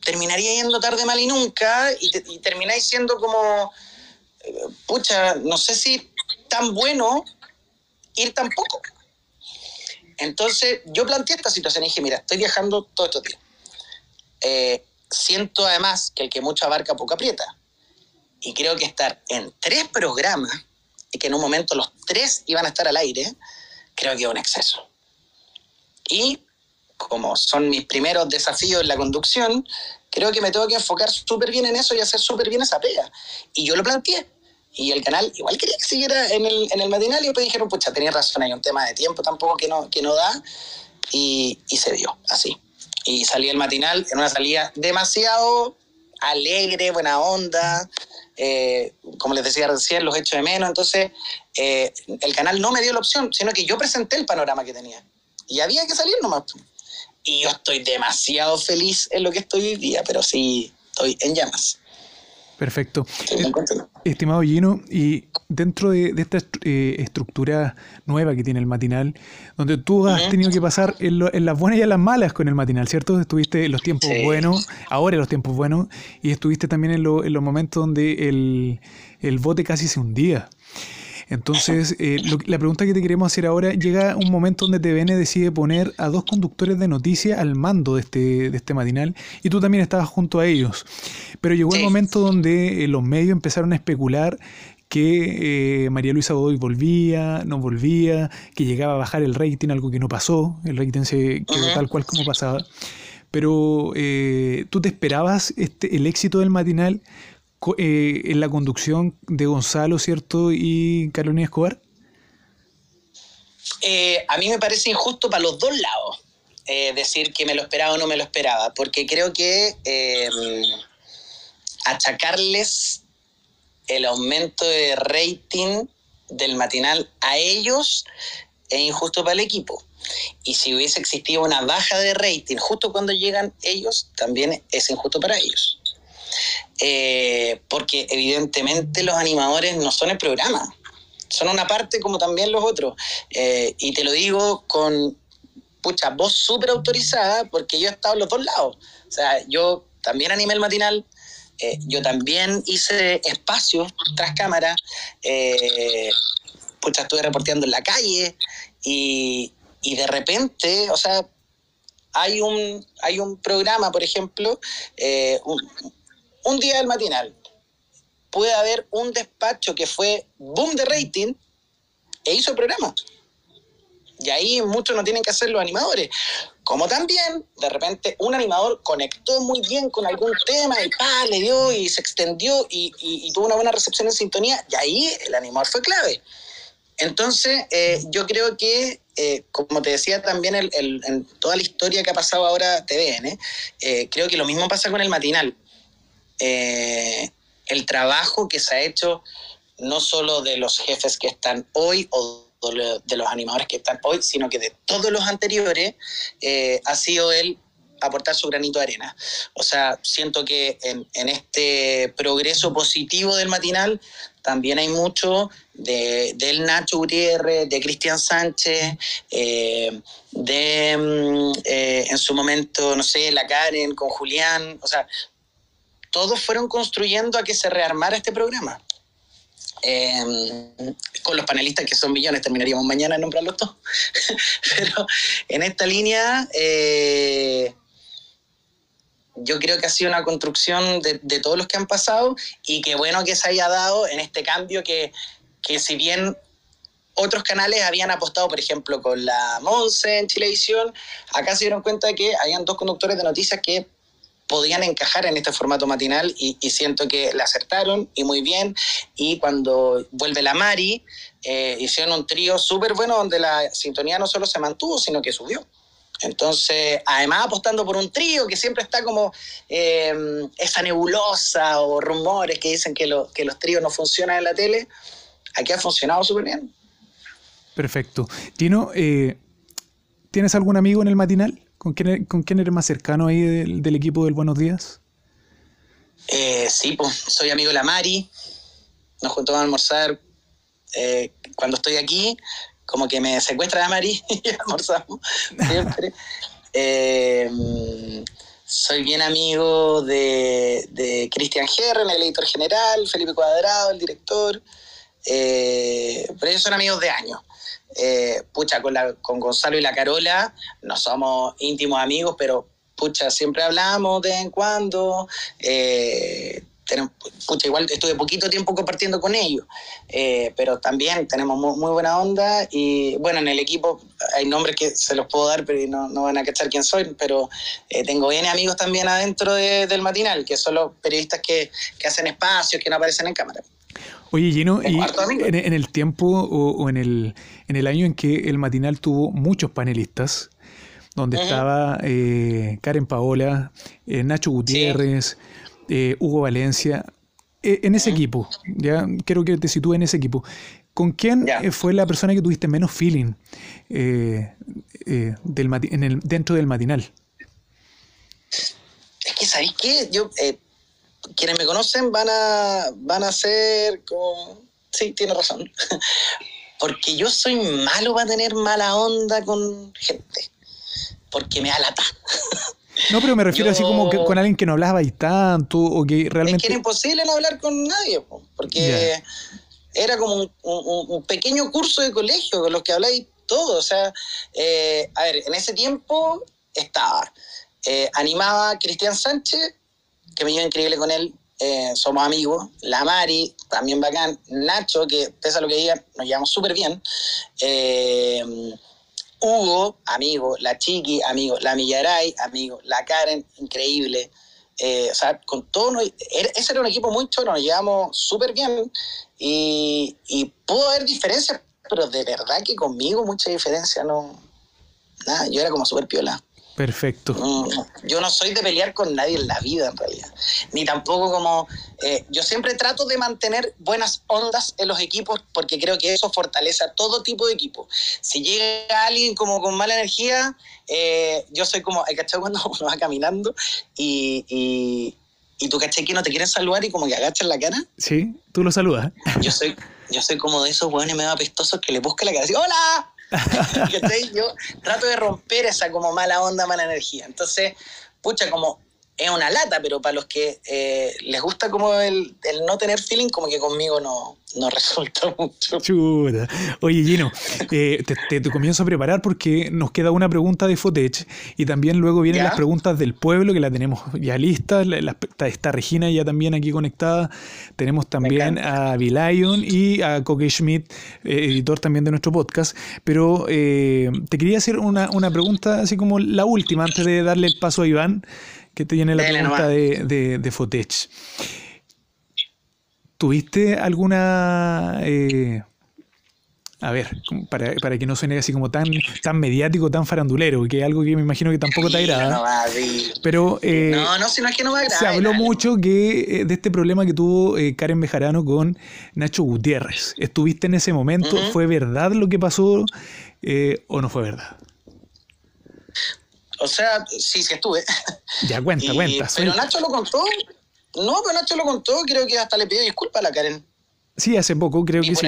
terminaría yendo tarde mal y nunca y, termináis siendo como, pucha, no sé si tan bueno ir tan poco. Entonces yo planteé esta situación y dije, mira, estoy viajando todos estos días. Eh, siento además que el que mucho abarca poco aprieta. Y creo que estar en tres programas y que en un momento los tres iban a estar al aire, creo que es un exceso. Y como son mis primeros desafíos en la conducción, creo que me tengo que enfocar súper bien en eso y hacer súper bien esa pega. Y yo lo planteé. Y el canal igual quería que siguiera en el, en el matinal y después dijeron, pucha, tenías razón, hay un tema de tiempo tampoco que no, que no da. Y, y se dio, así. Y salí el matinal en una salida demasiado alegre, buena onda. Eh, como les decía recién, los echo de menos. Entonces, eh, el canal no me dio la opción, sino que yo presenté el panorama que tenía. Y había que salir nomás. Y yo estoy demasiado feliz en lo que estoy hoy día, pero sí, estoy en llamas. Perfecto. Estimado Gino, y dentro de, esta eh, estructura nueva que tiene el matinal, donde tú has tenido que pasar en, las buenas y en las malas con el matinal, ¿cierto? Estuviste en los tiempos buenos, ahora en los tiempos buenos, y estuviste también en, los momentos donde el, el bote casi se hundía. Entonces, eh, la pregunta que te queremos hacer ahora, llega un momento donde TVN decide poner a dos conductores de noticias al mando de este, de este matinal y tú también estabas junto a ellos. Pero llegó el momento donde eh, los medios empezaron a especular que eh, María Luisa Godoy volvía, no volvía, que llegaba a bajar el rating, algo que no pasó, el rating se quedó tal cual como pasaba. Pero tú te esperabas este, el éxito del matinal eh, en la conducción de Gonzalo, ¿cierto? Y Carolina Escobar? Eh, a mí me parece injusto para los dos lados eh, decir que me lo esperaba o no me lo esperaba, porque creo que achacarles el aumento de rating del matinal a ellos es injusto para el equipo. Y si hubiese existido una baja de rating justo cuando llegan ellos, también es injusto para ellos. Eh, porque evidentemente los animadores no son el programa, son una parte como también los otros. Eh, y te lo digo con, pucha, voz súper autorizada, porque yo he estado en los dos lados. O sea, yo también animé el matinal, eh, yo también hice espacios tras cámara, pucha, estuve reporteando en la calle y, y de repente, o sea, hay un, hay un programa, por ejemplo, un, un día del matinal puede haber un despacho que fue boom de rating e hizo el programa. Y ahí muchos no tienen que hacer los animadores. Como también, de repente, un animador conectó muy bien con algún tema y pa, le dio y se extendió y, tuvo una buena recepción en sintonía, y ahí el animador fue clave. Entonces, eh, yo creo que, eh, como te decía también en toda la historia que ha pasado ahora TVN, eh, creo que lo mismo pasa con el matinal. Eh, el trabajo que se ha hecho no solo de los jefes que están hoy o de los animadores que están hoy, sino que de todos los anteriores, eh, ha sido el aportar su granito de arena. O sea, siento que en, este progreso positivo del matinal también hay mucho de, del Nacho Gutiérrez, de Cristian Sánchez, eh, de mm, en su momento, no sé, la Karen con Julián, o sea, todos fueron construyendo a que se rearmara este programa. Em, con los panelistas que son millones, terminaríamos mañana en nombrarlos todos. (laughs) Pero en esta línea, eh, yo creo que ha sido una construcción de, todos los que han pasado y qué bueno que se haya dado en este cambio que, que si bien otros canales habían apostado, por ejemplo, con la Monse en Chilevisión, acá se dieron cuenta de que habían dos conductores de noticias que podían encajar en este formato matinal y, siento que le acertaron y muy bien. Y cuando vuelve la Mari, eh, hicieron un trío súper bueno donde la sintonía no solo se mantuvo, sino que subió. Entonces, además apostando por un trío que siempre está como eh, esa nebulosa o rumores que dicen que, los tríos no funcionan en la tele, aquí ha funcionado súper bien. Perfecto. Tino, eh, ¿tienes algún amigo en el matinal? ¿Con quién, eres más cercano ahí del, equipo del Buenos Días? Eh, sí, pues soy amigo de la Mari. Nos juntamos a almorzar eh, cuando estoy aquí. Como que me secuestra la Mari (laughs) y almorzamos siempre. (laughs) Eh, soy bien amigo de, de Cristian Herren, el editor general, Felipe Cuadrado, el director. pero ellos son amigos de años. Eh, pucha, con, la, con Gonzalo y la Carola no somos íntimos amigos, pero pucha, siempre hablamos de vez en cuando. Eh, pucha, igual estuve poquito tiempo compartiendo con ellos, eh, pero también tenemos muy, buena onda y bueno, en el equipo hay nombres que se los puedo dar, pero no, no van a cachar quién soy, pero tengo bien amigos también adentro del matinal, que son los periodistas que, que hacen espacios, que no aparecen en cámara. Oye, Gino, y en, el tiempo o, en, el, en el año en que el matinal tuvo muchos panelistas, donde estaba eh, Karen Paola, eh, Nacho Gutiérrez, eh, Hugo Valencia, en ese equipo, ya quiero que te sitúes en ese equipo. ¿Con quién fue la persona que tuviste menos feeling del en el, dentro del matinal? Es que, ¿sabéis qué? Yo, quienes me conocen van a, van a ser como... Sí, tiene razón. (laughs) Porque yo soy malo para tener mala onda con gente. Porque me da lata. (laughs) No, pero me refiero así como con alguien que no hablaba y tanto, o que realmente... Es que era imposible no hablar con nadie, porque era como un, pequeño curso de colegio con los que habláis todo. O sea, eh, a ver, en ese tiempo estaba, eh, animaba Cristian Sánchez, que me lleva increíble con él, eh, somos amigos, la Mari, también bacán, Nacho, que pese a lo que digan, nos llevamos súper bien, eh, Hugo, amigo, la Chiqui, amigo, la Millaray, amigo, la Karen, increíble. Eh, o sea, con todo, ese era un equipo muy chulo, nos llevamos súper bien y, y pudo haber diferencias, pero de verdad que conmigo mucha diferencia no. Nada, yo era como súper piola. Perfecto. yo no soy de pelear con nadie en la vida, en realidad. Ni tampoco como... Eh, yo siempre trato de mantener buenas ondas en los equipos porque creo que eso fortalece a todo tipo de equipo. Si llega alguien como con mala energía, eh, yo soy como... ¿Cachai? Cuando (laughs) uno va caminando y, y, y tú, ¿cachai? Que no te quieren saludar y como que agachas la cara. Sí, tú lo saludas. Yo soy, yo soy como de esos hueones medio apestosos que le busca la cara y ¡Hola! (laughs) yo trato de romper esa como mala onda, mala energía. Entonces, pucha, como es una lata, pero para los que eh, les gusta como el, no tener feeling, como que conmigo no, no (laughs) resulta mucho. Chuta. Oye, Gino, eh, te, comienzo a preparar porque nos queda una pregunta de Fotech y también luego vienen las preguntas del pueblo que la tenemos ya lista. está, Regina ya también aquí conectada. Tenemos también a Lion y a Coque Schmidt, eh, editor también de nuestro podcast. Pero te quería hacer una, una pregunta así como la última antes de darle el paso a Iván que te viene la pregunta de, de, de, Fotech. ¿Tuviste alguna... Eh, a ver, para, para, que no suene así como tan, tan mediático, tan farandulero, que es algo que me imagino que tampoco te agrada. pero eh, no, no, si no es que no me agrada. Se habló mucho que, eh, de este problema que tuvo Karen Bejarano con Nacho Gutiérrez. ¿Estuviste en ese momento? ¿Fue verdad lo que pasó o no fue verdad? O sea, sí, sí estuve. Ya cuenta, (laughs) cuenta. Pero Nacho lo contó. No, pero Nacho lo contó, creo que hasta le pidió disculpas a la Karen. Sí, hace poco, creo que (laughs) sí.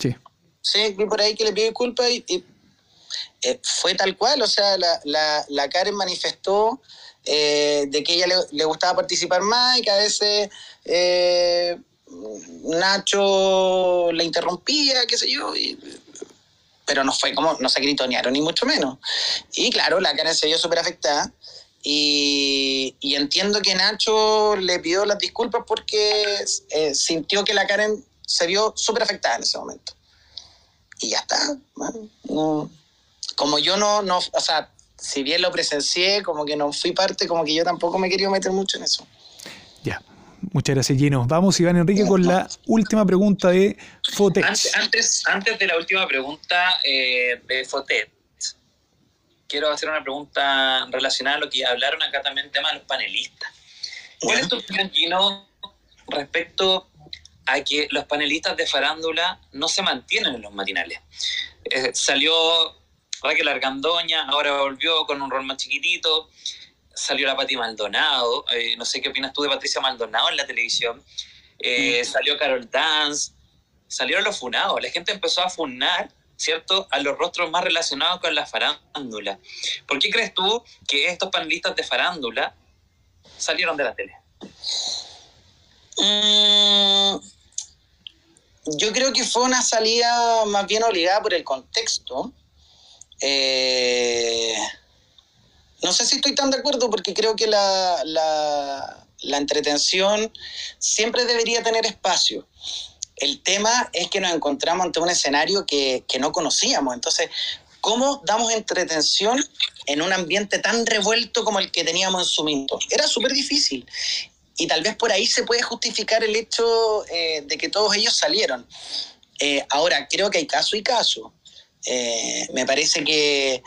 Sí. Sí, vi por ahí que le pidió disculpas y, eh, fue tal cual. O sea, la, la, la Karen manifestó eh, de que ella le, le, gustaba participar más y que a veces eh, Nacho le interrumpía, qué sé yo. Y, pero no fue como, no se gritonearon ni mucho menos. Y claro, la Karen se vio súper afectada. Y, entiendo que Nacho le pidió las disculpas porque eh, sintió que la Karen se vio súper afectada en ese momento. Y ya está. como yo no, no, o sea, si bien lo presencié, como que no fui parte, como que yo tampoco me quería meter mucho en eso. Ya. Muchas gracias, Gino. Vamos, Iván Enrique, con la última pregunta de Fotet. Antes, antes, de la última pregunta eh, de Fotet, quiero hacer una pregunta relacionada a lo que hablaron acá también tema de los panelistas. ¿Cuál es tu opinión, Gino, respecto a que los panelistas de farándula no se mantienen en los matinales? Eh, salió Raquel Argandoña, ahora volvió con un rol más chiquitito salió la Pati Maldonado, eh, no sé qué opinas tú de Patricia Maldonado en la televisión, eh, salió Carol Dance, salieron los funados, la gente empezó a funar, ¿cierto?, a los rostros más relacionados con la farándula. ¿Por qué crees tú que estos panelistas de farándula salieron de la tele? Mm, yo creo que fue una salida más bien obligada por el contexto. Eh, no sé si estoy tan de acuerdo porque creo que la, la, entretención siempre debería tener espacio. El tema es que nos encontramos ante un escenario que, no conocíamos. Entonces, ¿cómo damos entretención en un ambiente tan revuelto como el que teníamos en su? Era súper difícil. Y tal vez por ahí se puede justificar el hecho eh, de que todos ellos salieron. Eh, ahora, creo que hay caso y caso. Eh, me parece que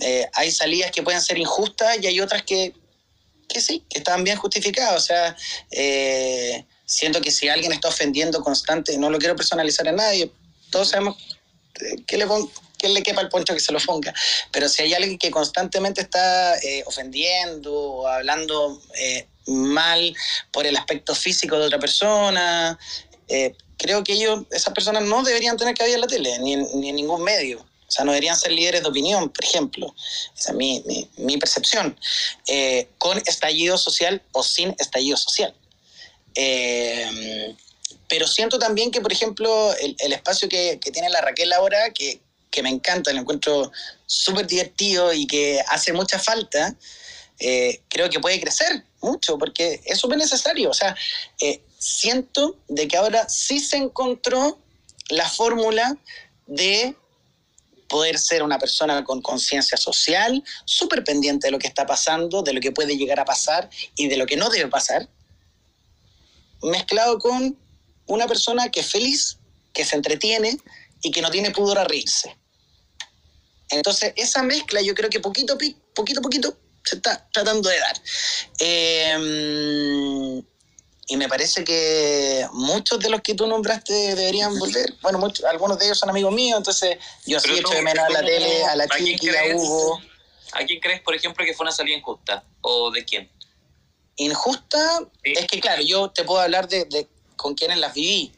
eh, hay salidas que pueden ser injustas y hay otras que que sí, que estaban bien justificadas. O sea, eh, siento que si alguien está ofendiendo constante, no lo quiero personalizar a nadie, todos sabemos que le, que le quepa el poncho que se lo ponga, pero si hay alguien que constantemente está eh, ofendiendo o hablando eh, mal por el aspecto físico de otra persona, creo que ellos, esas personas no deberían tener haber en la tele, ni ni en ningún medio. Sea, no deberían ser líderes de opinión, por ejemplo. Esa es mi, mi, percepción. Eh, con estallido social o sin estallido social. Eh, pero siento también que, por ejemplo, el, el espacio que, que, tiene la Raquel ahora, que, que me encanta, lo encuentro súper divertido y que hace mucha falta, eh, creo que puede crecer mucho porque es súper necesario. O sea, siento de que ahora sí se encontró la fórmula de poder ser una persona con conciencia social, súper pendiente de lo que está pasando, de lo que puede llegar a pasar y de lo que no debe pasar, mezclado con una persona que es feliz, que se entretiene y que no tiene pudor a reírse. Entonces, esa mezcla yo creo que poquito, poquito, poquito se está tratando de dar. Eh, y me parece que muchos de los que tú nombraste deberían volver. Bueno, muchos, algunos de ellos son amigos míos, entonces yo sí echo de menos a la tele, a la Chiqui, a Hugo. ¿A quién crees, por ejemplo, que fue una salida injusta? ¿O de quién? Injusta, es que claro, yo te puedo hablar de, de con quienes las viví,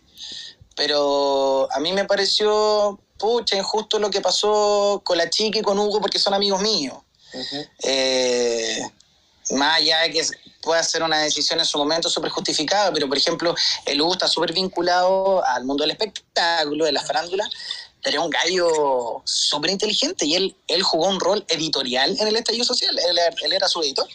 pero a mí me pareció, pucha, injusto lo que pasó con la Chiqui y con Hugo porque son amigos míos. eh, más allá de que pueda ser una decisión en su momento súper justificada, pero por ejemplo, el Hugo está súper vinculado al mundo del espectáculo, de la farándula, pero un gallo súper inteligente y él, él jugó un rol editorial en el estallido social, él, él era su editor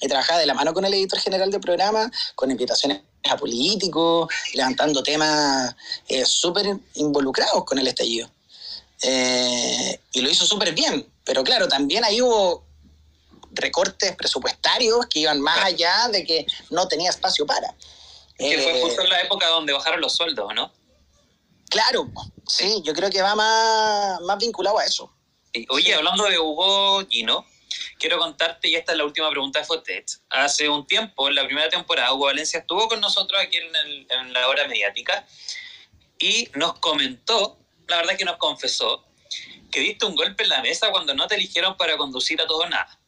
y trabajaba de la mano con el editor general del programa, con invitaciones a políticos, levantando temas eh, súper involucrados con el estallido. Eh, y lo hizo súper bien, pero claro, también ahí hubo recortes presupuestarios que iban más allá de que no tenía espacio para. Que fue eh, justo en la época donde bajaron los sueldos, ¿no? Claro, sí, yo creo que va más, más vinculado a eso. Oye, hablando de Hugo Gino, quiero contarte, y esta es la última pregunta de Fotet. Hace un tiempo, en la primera temporada, Hugo Valencia estuvo con nosotros aquí en, el, en la hora mediática y nos comentó, la verdad que nos confesó, que diste un golpe en la mesa cuando no te eligieron para conducir a todo nada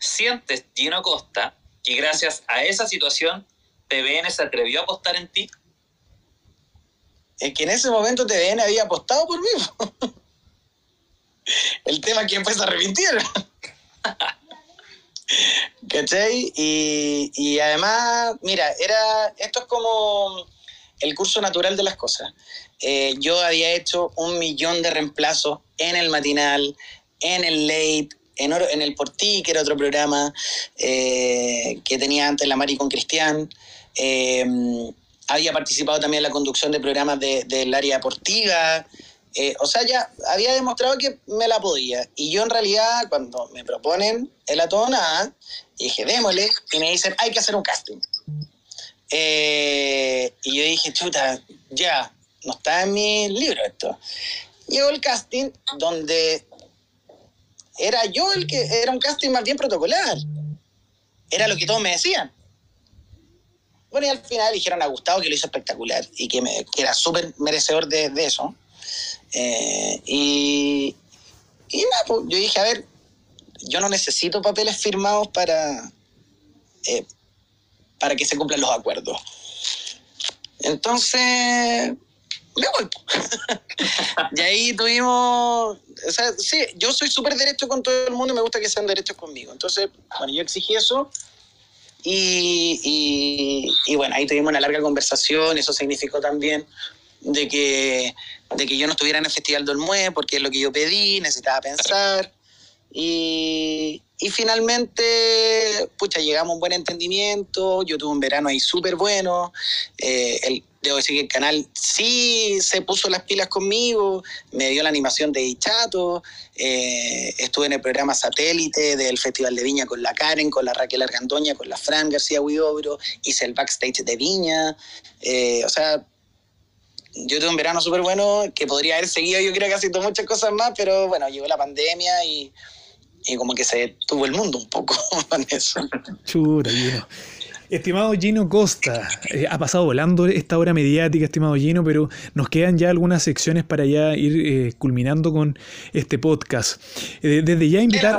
sientes, Gino Costa, que gracias a esa situación TVN se atrevió a apostar en ti? Es que en ese momento TVN había apostado por mí. (laughs) El tema es que después se arrepintieron. (laughs) ¿Cachai? Y, y, además, mira, era esto es como el curso natural de las cosas. Eh, yo había hecho un millón de reemplazos en el matinal, en el late, en, en el Portí, que era otro programa eh, que tenía antes la Mari con Cristian. Eh, había participado también en la conducción de programas del de, área deportiva. Eh, o sea, ya había demostrado que me la podía. Y yo en realidad, cuando me proponen el atona, dije, démosle, y me dicen, hay que hacer un casting. y yo dije, chuta, ya, no está en mi libro esto. Llegó el casting donde era yo el que era un casting más bien protocolar. Era lo que todos me decían. Bueno, y al final dijeron a Gustavo que lo hizo espectacular y que, me, era súper merecedor de, de eso. Eh, y, y nada, pues yo dije, a ver, yo no necesito papeles firmados para, eh, para que se cumplan los acuerdos. Entonces, me voy. (laughs) y ahí tuvimos, o sea, sí, yo soy súper derecho con todo el mundo y me gusta que sean derechos conmigo. Entonces, bueno, yo exigí eso y, y, y bueno, ahí tuvimos una larga conversación, eso significó también de que, de que yo no estuviera en el Festival del Mue porque es lo que yo pedí, necesitaba pensar. Y, y, finalmente, pucha, llegamos a un buen entendimiento. Yo tuve un verano ahí súper bueno. Eh, el, debo decir que el canal sí se puso las pilas conmigo, me dio la animación de Chato, eh, estuve en el programa satélite del Festival de Viña con la Karen, con la Raquel Argandoña, con la Fran García Huidobro, hice el backstage de Viña, eh, o sea, yo tuve un verano súper bueno que podría haber seguido, yo creo que haciendo muchas cosas más, pero bueno, llegó la pandemia y, y como que se detuvo el mundo un poco (laughs) con eso. Chuta, Gino. Estimado Gino Costa, eh, ha pasado volando esta hora mediática, estimado Gino, pero nos quedan ya algunas secciones para ya ir eh, culminando con este podcast. Eh, desde ya invitar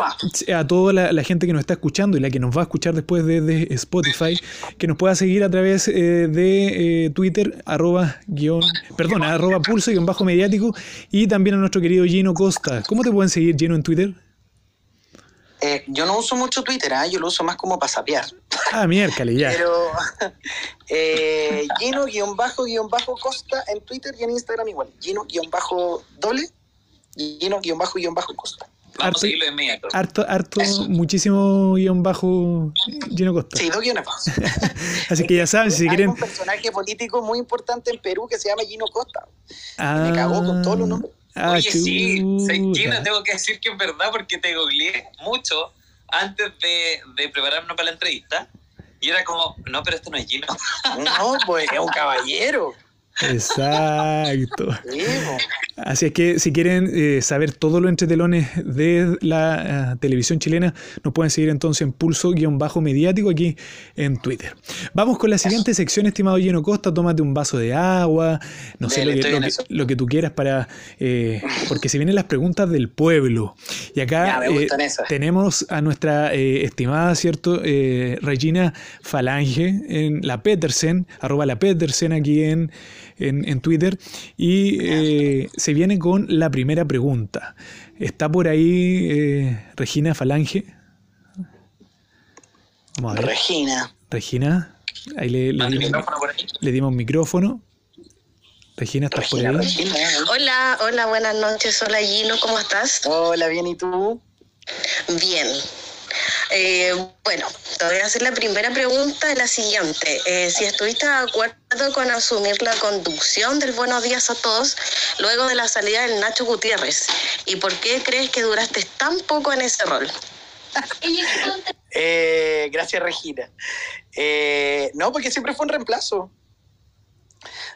a toda la, gente que nos está escuchando y la que nos va a escuchar después desde Spotify, que nos pueda seguir a través de Twitter, arroba guion, perdón, arroba pulso guion bajo mediático, y también a nuestro querido Gino Costa. ¿Cómo te pueden seguir, Gino, en Twitter? Eh, yo no uso mucho Twitter, ¿ah? yo lo uso más como para sapear. (laughs) Ah, miércoles, ya. Pero (laughs) eh, Gino-Costa en Twitter y en Instagram igual. Gino-doble, Gino-Costa. Vamos a seguirlo en Harto, harto, muchísimo guion bajo Gino Costa. Sí, dos guiones bajos. (laughs) Así que ya saben, si quieren. Hay un personaje político muy importante en Perú que se llama Gino Costa. Ah. Me cagó con todos los nombres. Ah, Oye, sí, Gino, tengo que decir que es verdad porque te googleé mucho antes de, de prepararme para la entrevista. Y era como, no, pero este no es Gino. No, pues es un caballero. (laughs) Exacto. (laughs) Así es que si quieren eh, saber todos los entretelones de la eh, televisión chilena, nos pueden seguir entonces en pulso-mediático aquí en Twitter. Vamos con la siguiente sección, estimado Lleno Costa. Tómate un vaso de agua, no sé lo que, tú quieras para. Eh, porque se vienen las preguntas del pueblo. Y acá tenemos a nuestra estimada, ¿cierto? Regina Falange, en la Petersen, arroba la Petersen aquí en en, Twitter y eh, se viene con la primera pregunta. ¿Está por ahí eh, Regina Falange? Vamos a ver. Regina. Regina. Ahí le, le, dimos, micrófono. Regina, ¿estás por ahí? Hola, hola, buenas noches. Hola Gino, ¿cómo estás? Hola, bien, ¿y tú? Bien. Eh, bueno, te voy a hacer la primera pregunta, la siguiente. Eh, si estuviste de acuerdo con asumir la conducción del Buenos Días a Todos luego de la salida del Nacho Gutiérrez, ¿y por qué crees que duraste tan poco en ese rol? Eh, gracias, Regina. no, porque siempre fue un reemplazo.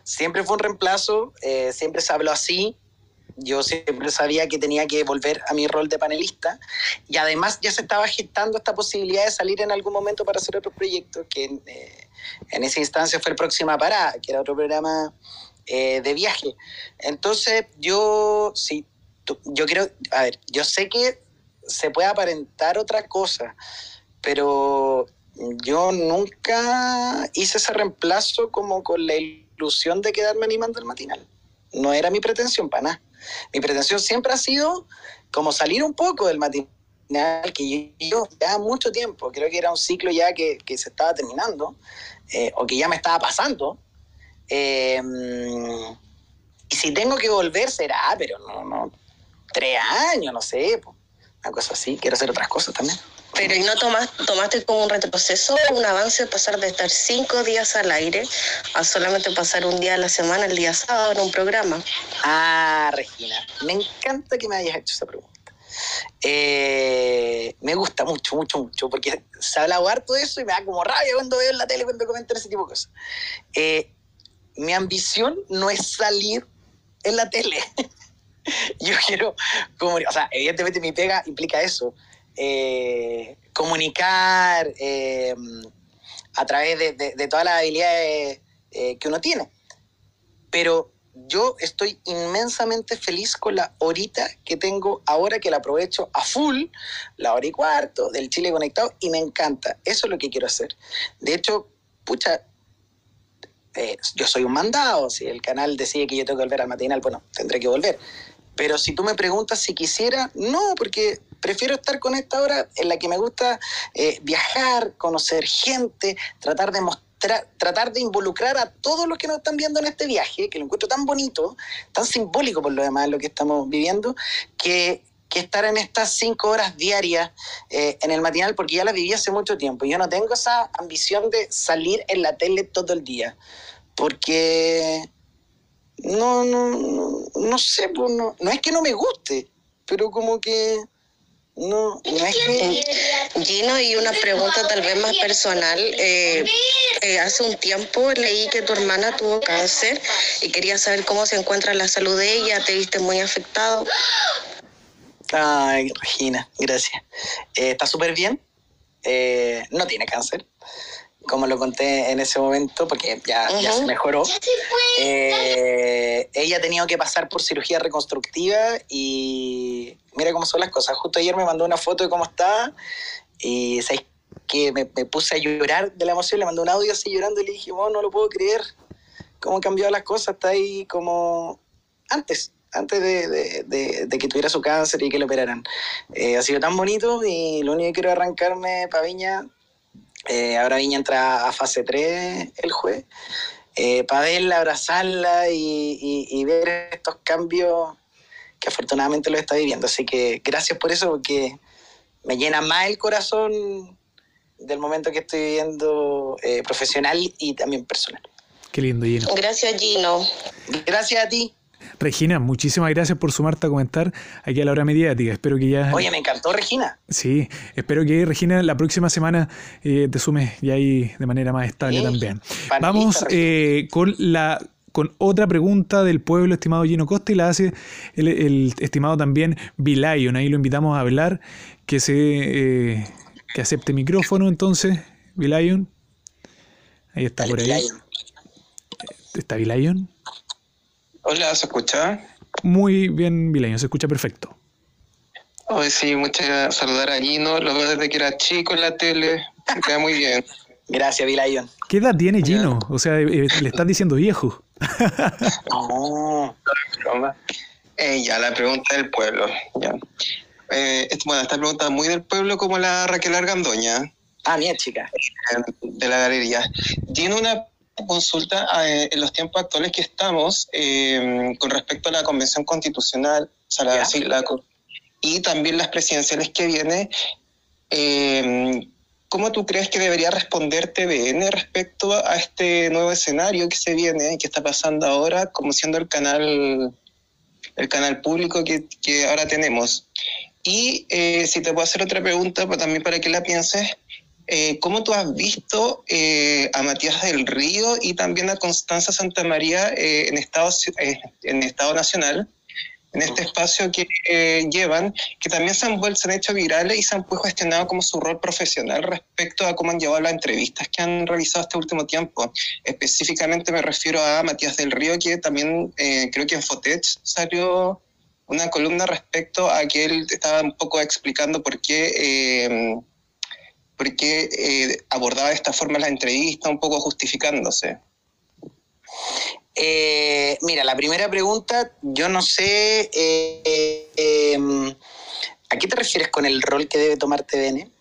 Siempre fue un reemplazo, siempre se habló así yo siempre sabía que tenía que volver a mi rol de panelista y además ya se estaba gestando esta posibilidad de salir en algún momento para hacer otro proyecto que eh, en esa instancia fue el Próxima Parada, que era otro programa eh, de viaje. Entonces yo, sí, yo creo, a ver, yo sé que se puede aparentar otra cosa, pero yo nunca hice ese reemplazo como con la ilusión de quedarme animando el matinal. No era mi pretensión para nada. Mi pretensión siempre ha sido como salir un poco del matinal que yo, ya mucho tiempo, creo que era un ciclo ya que, se estaba terminando, eh, o que ya me estaba pasando. Em, y si tengo que volver, será, pero no, no, tres años, no sé, una cosa así, quiero hacer otras cosas también. Pero ¿y no tomaste como un retroceso, un avance, pasar de estar cinco días al aire a solamente pasar un día a la semana, el día sábado, en un programa? Ah, Regina, me encanta que me hayas hecho esa pregunta. Eh, me gusta mucho, mucho, mucho, porque se habla harto de eso y me da como rabia cuando veo en la tele, cuando comentan ese tipo de cosas. Eh, mi ambición no es salir en la tele. (laughs) Yo quiero, como, o sea, evidentemente mi pega implica eso, eh, comunicar eh, a través de, todas las habilidades eh, que uno tiene. Pero yo estoy inmensamente feliz con la horita que tengo ahora que la aprovecho a full, la hora y cuarto del Chile Conectado, y me encanta. Eso es lo que quiero hacer. De hecho, pucha, yo soy un mandado. Si el canal decide que yo tengo que volver al matinal, bueno, tendré que volver. Pero si tú me preguntas si quisiera, no, porque prefiero estar con esta hora en la que me gusta eh, viajar, conocer gente, tratar de mostrar, tratar de involucrar a todos los que nos están viendo en este viaje, que lo encuentro tan bonito, tan simbólico por lo demás lo que estamos viviendo, que, estar en estas cinco horas diarias eh, en el matinal, porque ya la viví hace mucho tiempo. Yo no tengo esa ambición de salir en la tele todo el día, porque no, no, no, sé, pues no, no es que no me guste, pero como que no, no es que... Gino, y una pregunta tal vez más personal. Eh, eh, hace un tiempo leí que tu hermana tuvo cáncer y quería saber cómo se encuentra la salud de ella. ¿Te viste muy afectado? Ay, Regina, gracias. Eh, está súper bien. Eh, no tiene cáncer, como lo conté en ese momento, porque ya, ya se mejoró. Eh, ella ha tenido que pasar por cirugía reconstructiva y mira cómo son las cosas. Justo ayer me mandó una foto de cómo está y ¿sabes que me, me puse a llorar de la emoción, le mandé un audio así llorando y le dije, oh, no lo puedo creer, cómo han cambiado las cosas, está ahí como antes, antes de, de- de- de que tuviera su cáncer y que lo operaran. Eh, ha sido tan bonito y lo único que quiero arrancarme para Viña. Eh, ahora Viña entra a fase 3 el jueves. para verla, abrazarla y, y- y ver estos cambios que afortunadamente lo está viviendo. Así que gracias por eso, porque me llena más el corazón del momento que estoy viviendo eh, profesional y también personal. Qué lindo, Gino. Gracias, Gino. Gracias a ti. Regina, muchísimas gracias por sumarte a comentar aquí a la hora mediática. Espero que ya. Oye, me encantó Regina. Sí, espero que Regina la próxima semana eh, te sumes ya ahí de manera más estable Sí, también. panelista, Vamos eh, con la con otra pregunta del pueblo, estimado Gino Costa, y la hace el, el estimado también Vilayon. Ahí lo invitamos a hablar, que se eh, que acepte micrófono entonces, Vilayon. Ahí está Dale, por ahí. ¿Está Vilayon? Hola, ¿se escucha? Muy bien, Vilayon, se escucha perfecto. Hoy sí, muchas saludar a Gino, lo veo desde que era chico en la tele, me queda muy bien. (laughs) Gracias, Vilayon. ¿Qué edad tiene Gino? O sea, eh, le estás diciendo viejo. (laughs) No. Broma. Eh, ya, la pregunta del pueblo. Ya. Eh, es- bueno, esta pregunta es muy del pueblo como la Raquel Argandoña, Ah, mía, chica. eh, de la galería. Tiene una consulta eh, en los tiempos actuales que estamos eh, con respecto a la Convención Constitucional, o sea, la- Ya. sí, la co- y también las presidenciales que viene. Eh, ¿Cómo tú crees que debería responder TVN respecto a este nuevo escenario que se viene y que está pasando ahora, como siendo el canal, el canal público que, que ahora tenemos? Y si te puedo hacer otra pregunta, pues también para que la pienses, eh, ¿cómo tú has visto eh, a Matías del Río y también a Constanza Santa María eh, en, estado, eh, en Estado Nacional, en este espacio que eh, llevan, que también se han vuelto, se han hecho virales y se han pues, cuestionado como su rol profesional respecto a cómo han llevado las entrevistas que han realizado este último tiempo? Específicamente me refiero a Matías del Río, que también eh, creo que en Fotech salió una columna respecto a que él estaba un poco explicando por qué, eh, por qué eh, abordaba de esta forma la entrevista, un poco justificándose. Eh, mira, la primera pregunta, yo no sé eh, eh, em, a qué te refieres con el rol que debe tomar TVN.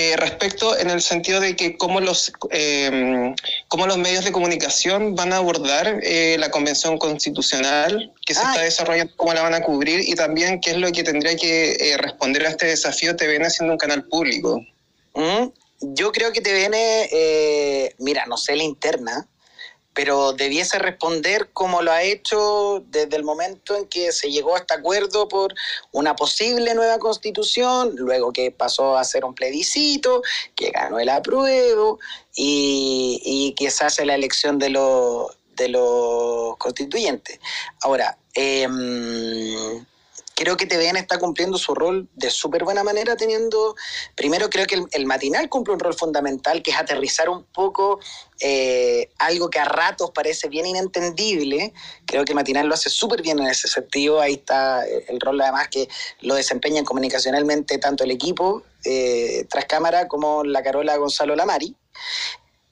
Eh, respecto en el sentido de que cómo los, eh, cómo los medios de comunicación van a abordar eh, la convención constitucional que se Ah. está desarrollando, cómo la van a cubrir y también qué es lo que tendría que eh, responder a este desafío TVN siendo un canal público. ¿Mm? Yo creo que TVN, eh, mira, no sé la interna, pero debiese responder como lo ha hecho desde el momento en que se llegó a este acuerdo por una posible nueva constitución, luego que pasó a ser un plebiscito, que ganó el apruebo y, y que se hace la elección de los de los constituyentes. Ahora, em, creo que TVN está cumpliendo su rol de súper buena manera, teniendo, primero creo que el, matinal cumple un rol fundamental, que es aterrizar un poco eh, algo que a ratos parece bien inentendible. Creo que el matinal lo hace súper bien en ese sentido. Ahí está el, el rol además que lo desempeñan comunicacionalmente tanto el equipo eh, tras cámara como la Carola Gonzalo Lamari.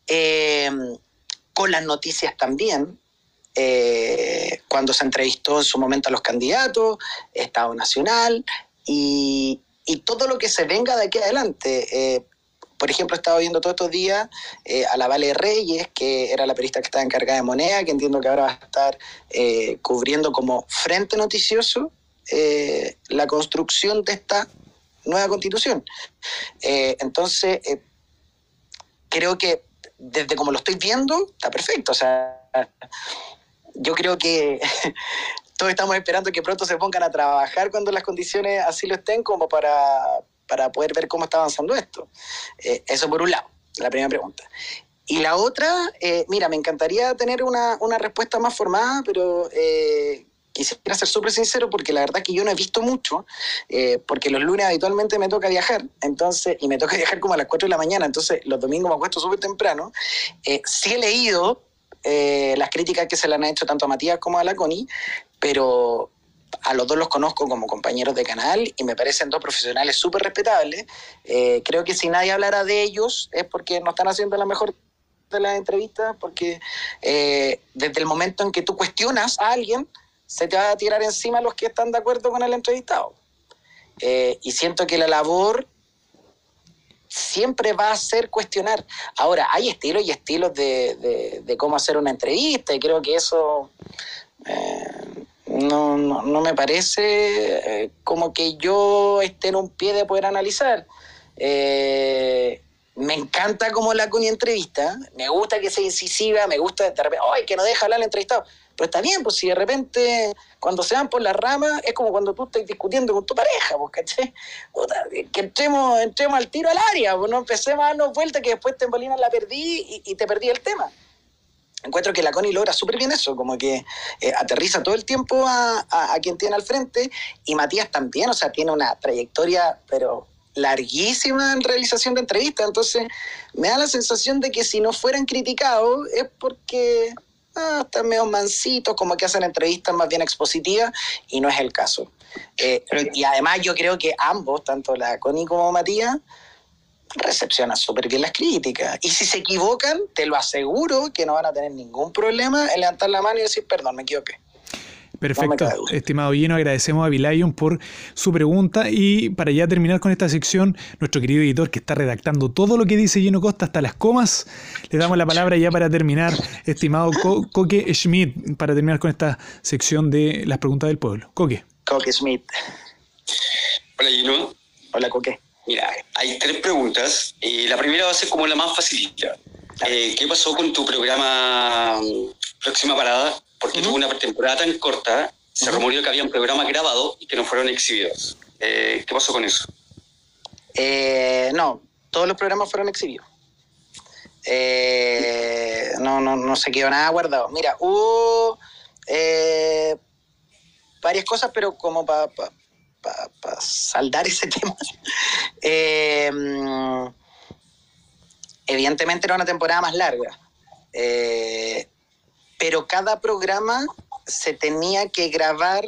Eh, con las noticias también, eh, cuando se entrevistó en su momento a los candidatos, Estado Nacional y, todo lo que se venga de aquí adelante. Eh, por ejemplo, he estado viendo todos estos días eh, a la Vale Reyes, que era la periodista que estaba encargada de moneda, que entiendo que ahora va a estar cubriendo como frente noticioso la construcción de esta nueva constitución. Entonces, creo que desde como lo estoy viendo, está perfecto. O sea, yo creo que (laughs) todos estamos esperando que pronto se pongan a trabajar cuando las condiciones así lo estén, como para, para poder ver cómo está avanzando esto. Eh, eso por un lado, la primera pregunta. Y la otra, eh, mira, me encantaría tener una, una respuesta más formada, pero eh, quisiera ser súper sincero porque la verdad que yo no he visto mucho, eh, porque los lunes habitualmente me toca viajar, entonces, y me toca (laughs) viajar como a las 4 de la mañana, entonces los domingos me acuesto súper temprano. Eh, sí he leído eh, las críticas que se le han hecho tanto a Matías como a la pero a los dos los conozco como compañeros de canal y me parecen dos profesionales súper respetables. Eh, creo que si nadie hablara de ellos es porque no están haciendo la mejor de las entrevistas, porque eh, desde el momento en que tú cuestionas a alguien, se te va a tirar encima los que están de acuerdo con el entrevistado. Y siento que la labor siempre va a ser cuestionar. Ahora, hay estilos y estilos de, de, cómo hacer una entrevista y creo que eso eh, no, no, no, me parece eh, como que yo esté en un pie de poder analizar. Eh, me encanta como la Cuni entrevista, me gusta que sea incisiva, me gusta de repente, ¡ay, que no deja hablar al entrevistado! Pero está bien, pues si de repente cuando se van por las ramas es como cuando tú estás discutiendo con tu pareja, pues, que entremos, entremos al tiro al área, pues no empecemos a darnos vueltas que después te embolinas la perdí y, te perdí el tema. Encuentro que la Connie logra súper bien eso, como que eh, aterriza todo el tiempo a, a, quien tiene al frente y Matías también, o sea, tiene una trayectoria, pero larguísima en realización de entrevistas, entonces me da la sensación de que si no fueran criticados es porque ah, están medio mansitos, como que hacen entrevistas más bien expositivas y no es el caso. Eh, y además yo creo que ambos, tanto la Connie como Matías, recepciona súper bien las críticas. Y si se equivocan, te lo aseguro que no van a tener ningún problema en levantar la mano y decir, perdón, me equivoqué. Perfecto, no estimado Lleno, agradecemos a Vilayon por su pregunta y para ya terminar con esta sección, nuestro querido editor que está redactando todo lo que dice Lleno Costa hasta las comas, le damos la palabra ya para terminar, estimado Co Coque Schmidt, para terminar con esta sección de las preguntas del pueblo. Coque. Coque Schmidt. Hola Lleno. Hola Coque. Mira, hay tres preguntas. y la primera va a ser como la más facilita. Eh, ¿Qué pasó con tu programa Próxima Parada? Porque uh -huh. tuvo una temporada tan corta, se uh -huh. rumoreó que habían programas grabados y que no fueron exhibidos. Eh, ¿Qué pasó con eso? Eh, no, todos los programas fueron exhibidos. Eh, no, no, no se quedó nada guardado. Mira, hubo varias cosas, pero como para pa, pa saldar (laughs) ese tema. Evidentemente era una temporada más larga, eh, pero cada programa se tenía que grabar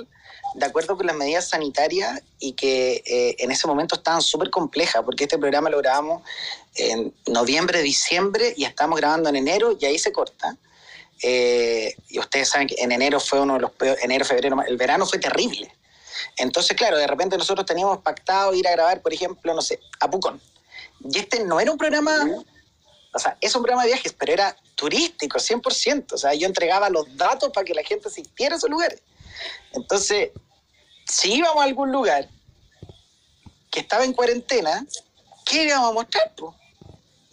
de acuerdo con las medidas sanitarias y que eh, en ese momento estaban súper complejas, porque este programa lo grabamos en noviembre, diciembre y estamos grabando en enero y ahí se corta. Eh, y ustedes saben que en enero fue uno de los peores, enero, febrero, el verano fue terrible. Entonces, claro, de repente nosotros teníamos pactado ir a grabar, por ejemplo, no sé, a Pucón. Y este no era un programa, o sea, es un programa de viajes, pero era turístico, 100%. O sea, yo entregaba los datos para que la gente asistiera a esos lugares. Entonces, si íbamos a algún lugar que estaba en cuarentena, ¿qué íbamos a mostrar? Pues?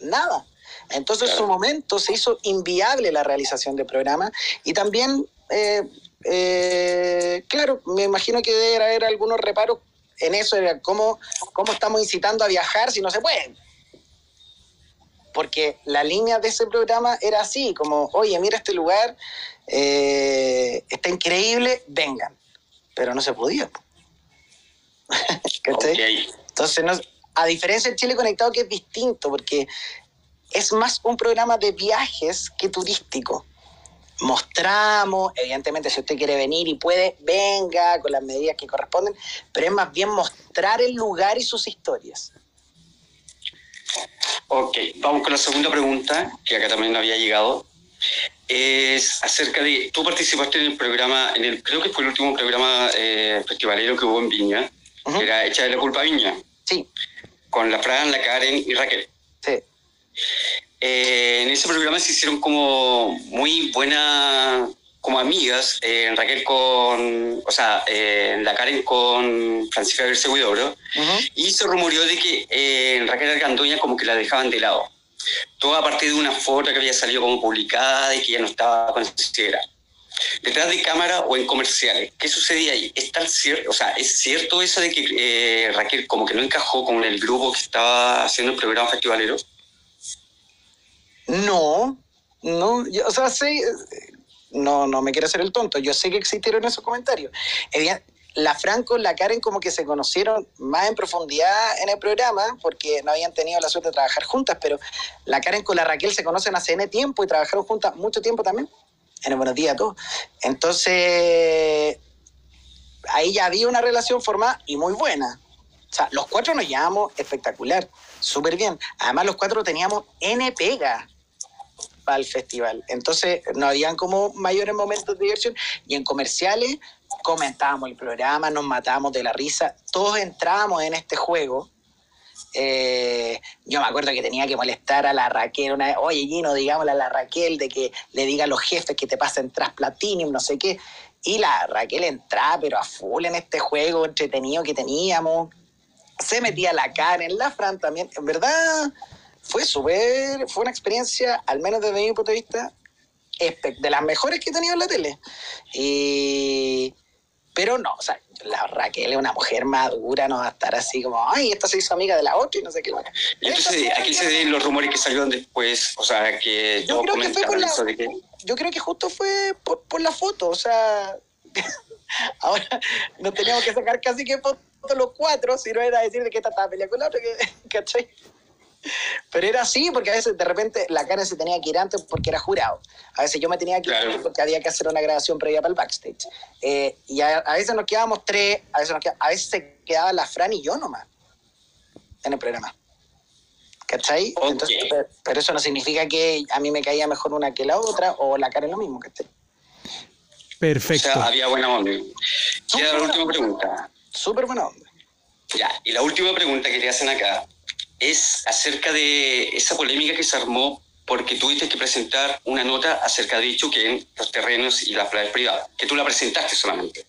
Nada. Entonces, en su momento se hizo inviable la realización del programa y también eh, eh, claro, me imagino que debe haber algunos reparos en eso, cómo, cómo estamos incitando a viajar si no se puede. Porque la línea de ese programa era así, como, oye, mira este lugar, eh, está increíble, vengan. Pero no se podía. (laughs) okay. Entonces, no, a diferencia del Chile Conectado, que es distinto, porque es más un programa de viajes que turístico mostramos, evidentemente si usted quiere venir y puede, venga con las medidas que corresponden, pero es más bien mostrar el lugar y sus historias. Ok, vamos con la segunda pregunta, que acá también había llegado. Es acerca de, tú participaste en el programa, en el creo que fue el último programa eh, festivalero que hubo en Viña, uh -huh. que era Hecha de la Culpa Viña. Sí. Con la Fran, la Karen y Raquel. Sí. Eh, en ese programa se hicieron como muy buenas, como amigas, eh, Raquel con, o sea, eh, la Karen con Francisca García Huidobro, uh -huh. y se rumoreó de que eh, Raquel Argandoña como que la dejaban de lado. Todo a partir de una foto que había salido como publicada y que ya no estaba considerada. Detrás de cámara o en comerciales, ¿qué sucedía ahí? ¿Es tal cierto, o sea, es cierto eso de que eh, Raquel como que no encajó con el grupo que estaba haciendo el programa festivalero? No, no, yo, o sea, sí, no, no me quiero hacer el tonto. Yo sé que existieron esos comentarios. La Franco la Karen como que se conocieron más en profundidad en el programa porque no habían tenido la suerte de trabajar juntas, pero la Karen con la Raquel se conocen hace N tiempo y trabajaron juntas mucho tiempo también. En el Buenos Días a todos. Entonces, ahí ya había una relación formada y muy buena. O sea, los cuatro nos llevamos espectacular, súper bien. Además, los cuatro teníamos N pega el festival. Entonces, no habían como mayores momentos de diversión. Y en comerciales comentábamos el programa, nos matábamos de la risa. Todos entrábamos en este juego. Eh, yo me acuerdo que tenía que molestar a la Raquel una vez, oye Gino, digámosle a la Raquel de que le diga a los jefes que te pasen tras Platinum, no sé qué. Y la Raquel entraba, pero a full en este juego entretenido que teníamos. Se metía la cara en la Fran también. En verdad, fue súper, fue una experiencia, al menos desde mi punto de vista, de las mejores que he tenido en la tele. Y, pero no, o sea, la Raquel es una mujer madura, no va a estar así como, ay, esta se hizo amiga de la otra y no sé qué. Y entonces, aquí se ven los rumores que salieron después, o sea, que Yo creo que fue por la, de que... yo creo que justo fue por, por la foto, o sea, (laughs) ahora nos teníamos que sacar casi que fotos los cuatro, si no era decir de que esta estaba peleando con la otra, que, ¿cachai? Pero era así, porque a veces de repente la cara se tenía que ir antes porque era jurado. A veces yo me tenía que ir Claro. antes porque había que hacer una grabación previa para el backstage. Eh, y a, a veces nos quedábamos tres, a veces, nos a veces se quedaba la Fran y yo nomás en el programa. ¿Cachai? Ok. Entonces, pero, pero eso no significa que a mí me caía mejor una que la otra o la cara es lo mismo. ¿cachai? O Perfecto. sea, había buena onda. Queda la última pregunta. Súper buena onda. Ya, y la última pregunta que te hacen acá es acerca de esa polémica que se armó porque tuviste que presentar una nota acerca de Chuquén, los terrenos y las playas privadas, que tú la presentaste solamente.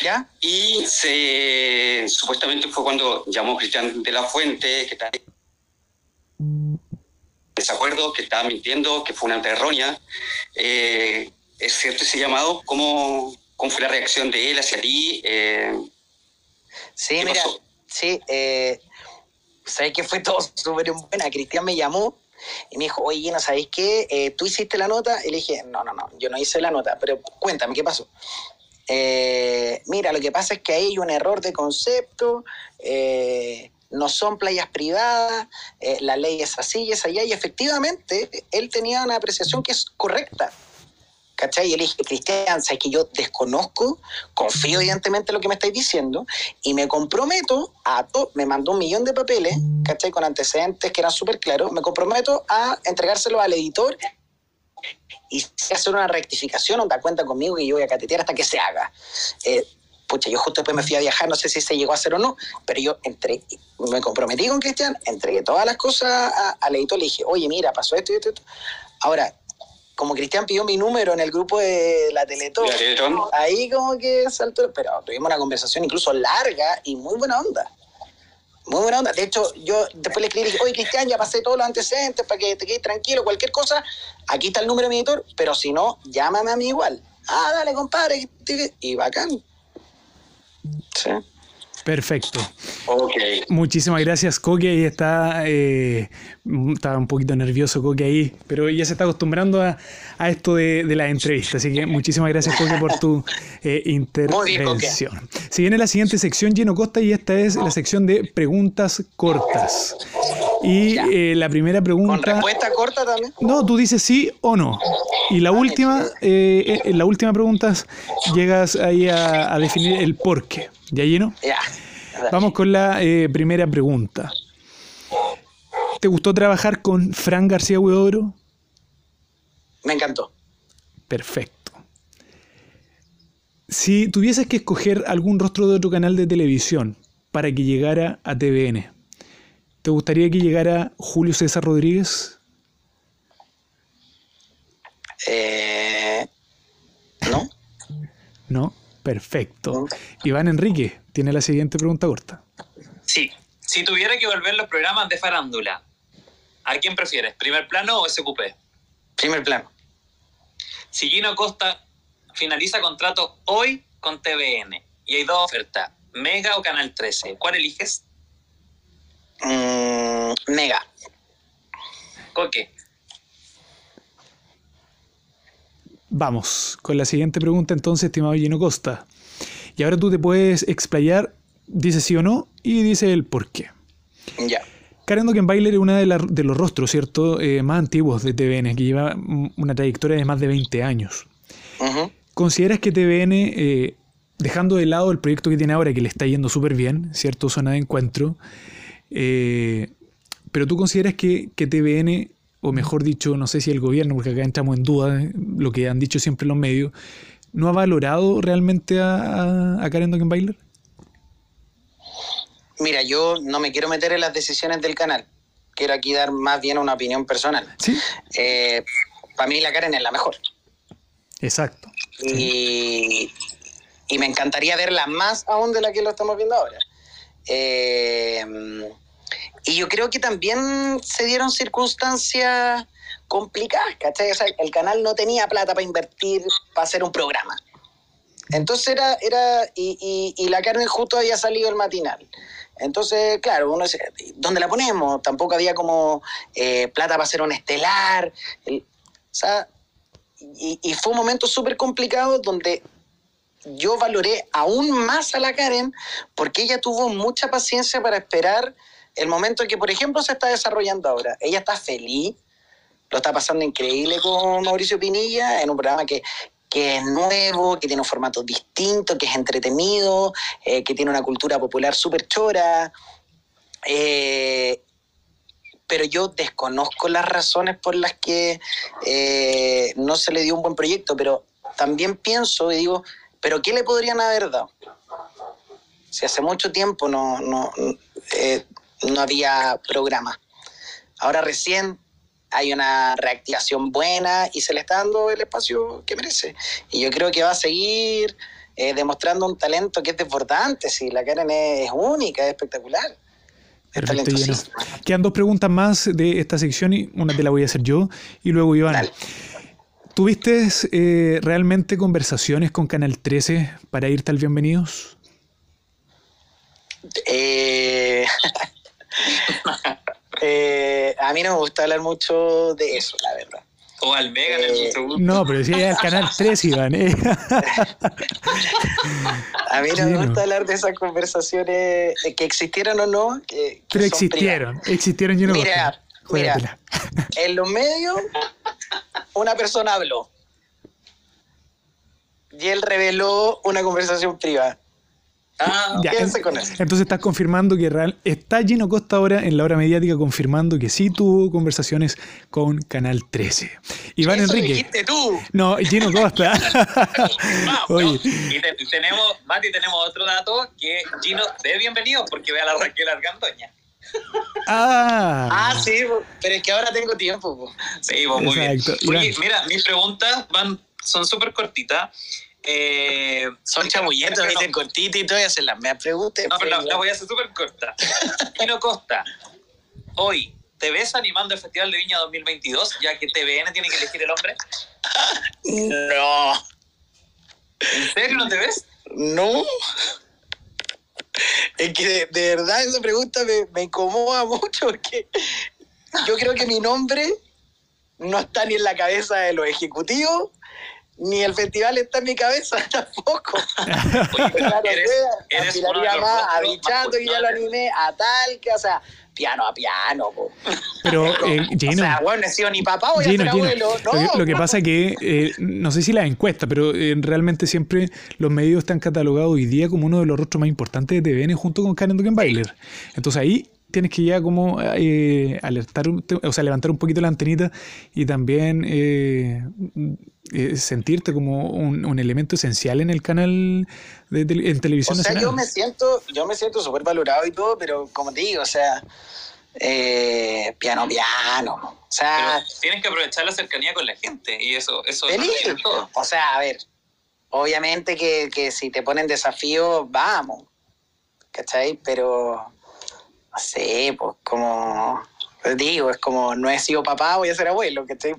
¿Ya? Y se, supuestamente fue cuando llamó Cristian de la Fuente, que está en desacuerdo, que estaba mintiendo, que fue una nota errónea. Eh, ¿Es cierto ese llamado? ¿Cómo, ¿Cómo fue la reacción de él hacia ti? Eh, Sí, ¿Qué mira, pasó? sí, eh, sabes que fue todo súper buena. Cristian me llamó y me dijo, oye, ¿no sabéis qué? Eh, ¿Tú hiciste la nota? Y le dije, no, no, no, yo no hice la nota, pero cuéntame, ¿qué pasó? Eh, mira, lo que pasa es que ahí hay un error de concepto, eh, no son playas privadas, eh, la ley es así y es allá, y efectivamente él tenía una apreciación que es correcta. ¿Cachai? Y le dije, Cristian, sabes que yo desconozco, confío evidentemente en lo que me estáis diciendo, y me comprometo a, to- me mandó un millón de papeles, ¿cachai? Con antecedentes que eran súper claros, me comprometo a entregárselo al editor y hacer una rectificación, onda cuenta conmigo que yo voy a catetear hasta que se haga. Eh, pucha, yo justo después me fui a viajar, no sé si se llegó a hacer o no, pero yo entre, me comprometí con Cristian, entregué todas las cosas al editor, le dije, oye, mira, pasó esto y esto esto. Ahora, como Cristian pidió mi número en el grupo de la Teletón, ahí como que saltó, pero tuvimos una conversación incluso larga y muy buena onda. Muy buena onda. De hecho, yo después le escribí, le dije, oye, Cristian, ya pasé todos los antecedentes para que te quedes tranquilo, cualquier cosa, aquí está el número de mi editor, pero si no, llámame a mí igual. Ah, dale, compadre. Y bacán. Sí. Perfecto. ok. Muchísimas gracias, Coque. Ahí está. eh, estaba un poquito nervioso, Coque, ahí. Pero ya se está acostumbrando a, a esto de, de la entrevista. Así que muchísimas gracias, Coque, por tu eh, bien, intervención. Se viene la siguiente sección, Gino Costa, y esta es la sección de preguntas cortas. Y eh, la primera Con pregunta. respuesta corta también. No, tú dices sí o no. Y la última, eh, eh, la última pregunta es, llegas ahí a, a definir el por qué. ¿Ya lleno? Ya. Vamos con la eh, primera pregunta. ¿Te gustó trabajar con Fran García Huidobro? Me encantó. Perfecto. Si tuvieses que escoger algún rostro de otro canal de televisión para que llegara a TVN, ¿te gustaría que llegara Julio César Rodríguez? Eh, ¿No? No. Perfecto. Iván Enrique tiene la siguiente pregunta corta. Sí, si tuviera que volver los programas de farándula, ¿a quién prefieres? ¿Primer plano o SQP? Primer plano. Si Gino Costa finaliza contrato hoy con TVN y hay dos ofertas, Mega o Canal 13, ¿cuál eliges? Mm, mega. Coque. Vamos con la siguiente pregunta entonces, estimado Gino Costa. Y ahora tú te puedes explayar, dice sí o no, y dice el por qué. Ya. Karen Dockenbailer es una de, los rostros, ¿cierto?, eh, más antiguos de TVN, que lleva una trayectoria de más de 20 años. Ujú. ¿Consideras que TVN, eh, dejando de lado el proyecto que tiene ahora, que le está yendo súper bien, ¿cierto? Zona de encuentro, eh, pero tú consideras que, que TVN, o mejor dicho, no sé si el gobierno, porque acá entramos en duda, eh, lo que han dicho siempre los medios, ¿no ha valorado realmente a, a, Karen Dockenbailer? Mira, yo no me quiero meter en las decisiones del canal. Quiero aquí dar más bien una opinión personal. Sí, Eh, para mí la Karen es la mejor. exacto. Y, y me encantaría verla más aún de la que lo estamos viendo ahora. Eh, y yo creo que también se dieron circunstancias complicadas, ¿cachai? O sea, el canal no tenía plata para invertir, para hacer un programa. Entonces era, era y, y, la carne justo había salido el matinal. Entonces, claro, uno dice, ¿dónde la ponemos? Tampoco había como eh, plata para hacer un estelar. El- o sea, y fue un momento súper complicado donde yo valoré aún más a la Karen porque ella tuvo mucha paciencia para esperar el momento que, por ejemplo, se está desarrollando ahora. Ella está feliz, lo está pasando increíble con Mauricio Pinilla en un programa que, que es nuevo, que tiene un formato distinto, que es entretenido, eh, que tiene una cultura popular súper chora. Eh, pero yo desconozco las razones por las que eh, no se le dio un buen proyecto, pero también pienso y digo, ¿pero qué le podrían haber dado? Si hace mucho tiempo no, no había programa. Ahora recién hay una reactivación buena y se le está dando el espacio que merece. Y yo creo que va a seguir eh, demostrando un talento que es desbordante. Si la Karen es, única, es espectacular. Es Perfecto, lleno. talentosísima. Quedan dos preguntas más de esta sección y una te la voy a hacer yo y luego Iván. Dale. ¿Tuviste eh, realmente conversaciones con Canal 13 para irte al Bienvenidos? Eh, (laughs) (laughs) eh, a mí no me gusta hablar mucho de eso, la verdad. O al Mega en Eh, el segundo. No, pero si es al Canal 13, Iván. ¿eh? (laughs) A mí no Sí, me no. gusta hablar de esas conversaciones, eh, que existieron o no. Que, que Pero existieron, existieron lleno Mira, mira. En los medios, una persona habló. Y él reveló una conversación privada. Ah, Ya, quédense en- con eso. Entonces estás confirmando que real, está Gino Costa ahora en la hora mediática confirmando que sí tuvo conversaciones con Canal 13. Iván Eso Enrique. dijiste tú. No, Gino Costa. (laughs) Oye. Y te- tenemos, Mati, tenemos otro dato que Gino de bienvenido porque ve a la Raquel Argandoña. ah, Ah, sí, po, pero es que ahora tengo tiempo. po. Sí, pues muy Exacto. bien. Oye, mira, mis preguntas van, son súper cortitas. Eh, Son chamullentos, pero- dicen cortito y todo, y hacen las medias preguntas. No, pero la, la voy a hacer súper corta. Gino Costa, hoy, ¿te ves animando el Festival de Viña 2022 ya que TVN tiene que elegir el hombre? No, ¿En serio no te ves? no. Es que de, de verdad esa pregunta me, me incomoda mucho porque yo creo que mi nombre no está ni en la cabeza de los ejecutivos, ni el festival está en mi cabeza (laughs) tampoco. Oye, (laughs) pero Claro, eres, que eres aspiraría más a Bichato, que ya lo animé, a tal, que, o sea, piano a piano, po. pero (laughs) eh, O sea, bueno, no he sido ni papá, voy Gino, abuelo. No, lo, que, lo que pasa que, eh, no sé si la encuesta, pero eh, realmente siempre los medios están catalogados hoy día como uno de los rostros más importantes de TVN junto con Karen Dukenbailer. Entonces ahí tienes que ya como eh, alertar, un- o sea, levantar un poquito la antenita y también eh, eh, sentirte como un, un elemento esencial en el canal de, en O televisión sea, nacional. yo me siento, yo me siento súper valorado y todo, pero como te digo, o sea, eh, piano, piano. O sea, Pero tienes que aprovechar la cercanía con la gente y eso, eso tiene todo. O sea, a ver, obviamente que, que si te ponen desafío, vamos. ¿Cachai? Pero, no sé, pues como, digo, es como, no he sido papá, voy a ser abuelo, ¿cachai?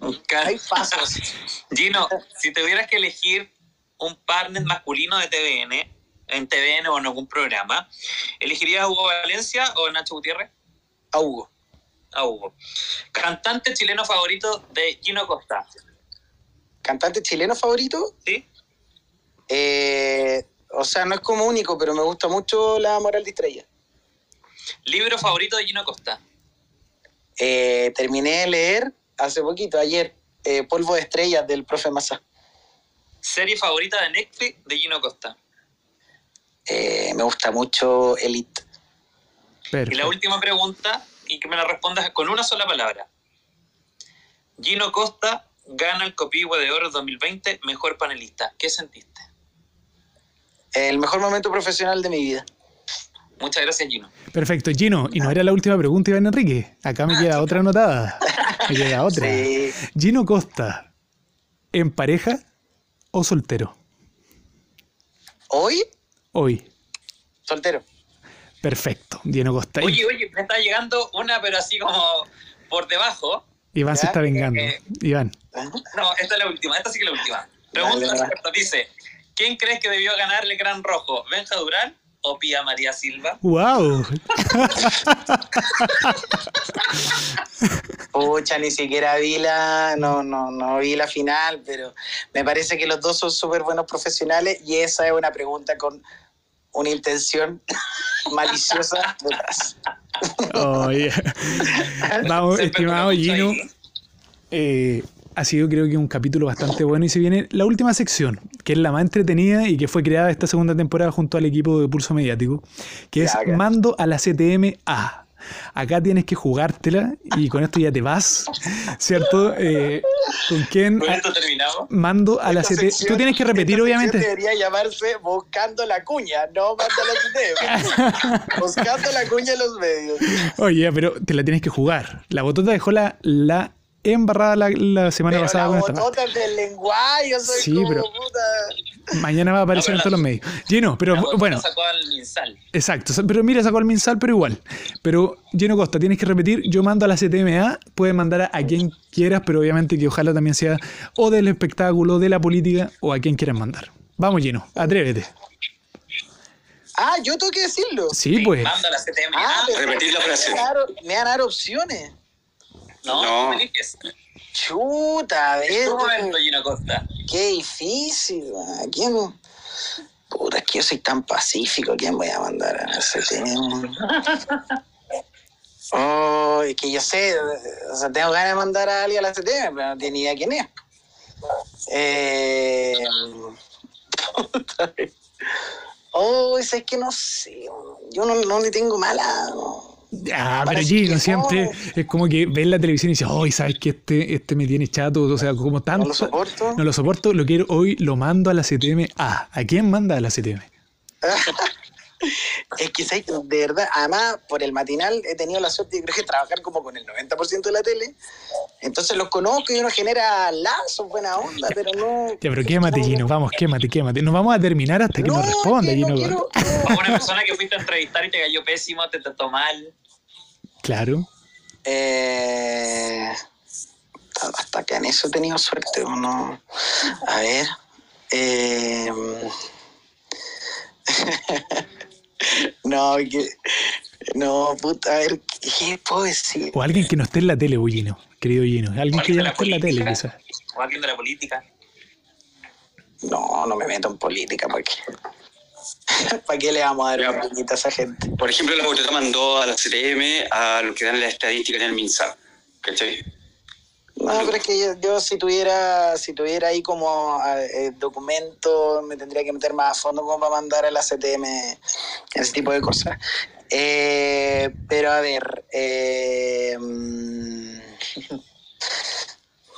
Hay pasos. (laughs) Gino, si tuvieras que elegir un partner masculino de TVN, en TVN o en algún programa, ¿elegirías a Hugo Valencia o a Nacho Gutiérrez? A Hugo. A Hugo. Cantante chileno favorito de Gino Costa. ¿Cantante chileno favorito? ¿Sí? Eh, o sea, no es como único, pero me gusta mucho La Moral de Estrella. ¿Libro favorito de Gino Costa? Eh, terminé de leer hace poquito, ayer, eh, Polvo de Estrellas del profe Massa. ¿Serie favorita de Netflix de Gino Costa? Eh, me gusta mucho Elite. Y la última pregunta, y que me la respondas con una sola palabra. Gino Costa gana el Copihue de Oro 2020, mejor panelista. ¿Qué sentiste? El mejor momento profesional de mi vida. Muchas gracias, Gino. Perfecto, Gino, y no era la última pregunta, Iván Enrique. Acá me queda otra anotada. Me queda (laughs) otra. Sí. Gino Costa, ¿en pareja o soltero? Hoy, Hoy. soltero. Perfecto, Gino Costa. Oye, oye, me está llegando una, pero así como por debajo. Iván se está vengando. Eh, Iván. No, esta es la última, esta sí que es la última. Pregunta dice, ¿quién crees que debió ganarle Gran Rojo? ¿Benja Durán o Pía María Silva? ¡Wow! Pucha, ni siquiera vi la, no, no, no vi la final, pero me parece que los dos son súper buenos profesionales y esa es una pregunta con una intención (laughs) maliciosa detrás. Oye. (laughs) Vamos, Se estimado Gino. eh, ha sido creo que un capítulo bastante bueno y se viene la última sección, que es la más entretenida y que fue creada esta segunda temporada junto al equipo de Pulso Mediático, que es. Mando a la CTM-A. Acá tienes que jugártela y con esto ya te vas, (laughs) ¿cierto? Eh, ¿Con quién? Con esto terminamos. Mando a la Esta CTM. sección- Tú tienes que repetir, esta obviamente. sección Debería llamarse Buscando la cuña, no Manda la CTM. (laughs) Buscando la cuña en los medios. Oye, pero te la tienes que jugar. La botota dejó la, la embarrada la, la semana Pero pasada la con esta del lenguaje, yo soy Sí, como pero- puta. Mañana va a aparecer No, en todos los medios. Gino, pero bueno, sacó al Minsal. exacto. Pero mira, sacó el Minsal, pero igual. Pero Gino Costa, tienes que repetir. Yo mando a la CTMA, puedes mandar a, a quien quieras, pero obviamente que ojalá también sea o del espectáculo, de la política, o a quien quieras mandar. Vamos, Gino, atrévete. Ah, yo tengo que decirlo. Sí, pues. Manda la CTM. Ah, Repetir la frase. Me van a dar opciones. No, No. no. me eliges. Chuta, a ver. Costa. Qué difícil. ¿A quién? Puta, es que yo soy tan pacífico. ¿A quién voy a mandar a ese tema? (laughs) Oh, es que yo sé, o sea, tengo ganas de mandar a alguien a la CTM, pero no ni idea quién es. Eh, puta. oh, es que no sé, yo no, no le tengo mala. no. Ah, pero Gino siempre es como que ves la televisión y dices, ¡ay, sabes que este, este me tiene chato! O sea, como tanto. No lo soporto. No lo soporto, lo quiero hoy, lo mando a la CTM. Ah, ¿a quién manda a la CTM? (laughs) (laughs) Es que ¿sabes? de verdad, además por el matinal he tenido la suerte creo que trabajar como con el 90% de la tele. Entonces los conozco y uno genera lazos, buena onda, pero no. (laughs) Ya, pero quémate, Gino, vamos, quémate, quémate. Nos vamos a terminar hasta que no, nos responda, que no Gino. quiero- una persona que fuiste a entrevistar y te cayó pésimo, te trató mal. Claro. Eh, hasta que en eso he tenido suerte, ¿o no? A ver. eh, (laughs) no, que. No, puta, a ver, ¿qué puedo decir? O alguien que no esté en la tele, pues, Gino, querido Gino. Alguien que ya no esté en la tele, quizás. O alguien de la política. No, no me meto en política, ¿para qué? (laughs) ¿Para qué le vamos a dar una piñita a esa gente? Por ejemplo, la botota mandó a la CTM a los que dan la estadística en el MinSal. ¿Cachai? No, pero es que yo, yo si tuviera si tuviera ahí como eh, documento, me tendría que meter más a fondo como para mandar a la CTM ese tipo de cosas. Eh, pero a ver, eh, mm,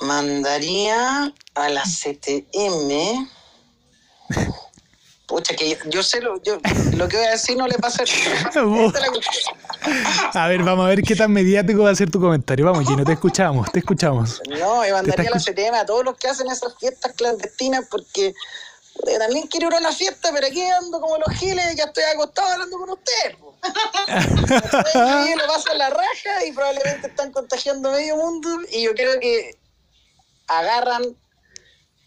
(laughs) mandaría a la CTM. (laughs) Pucha, que yo, yo sé lo, yo, lo que voy a decir no le pasa (laughs) a ver, vamos a ver qué tan mediático va a ser tu comentario. Vamos, Gino, te escuchamos, te escuchamos. No, y mandaría la CTM a todos los que hacen esas fiestas clandestinas porque también quiero ir a una fiesta, pero aquí ando como los giles, ya estoy acostado hablando con. Ustedes (laughs) lo pasan la raja y probablemente están contagiando medio mundo y yo creo que agarran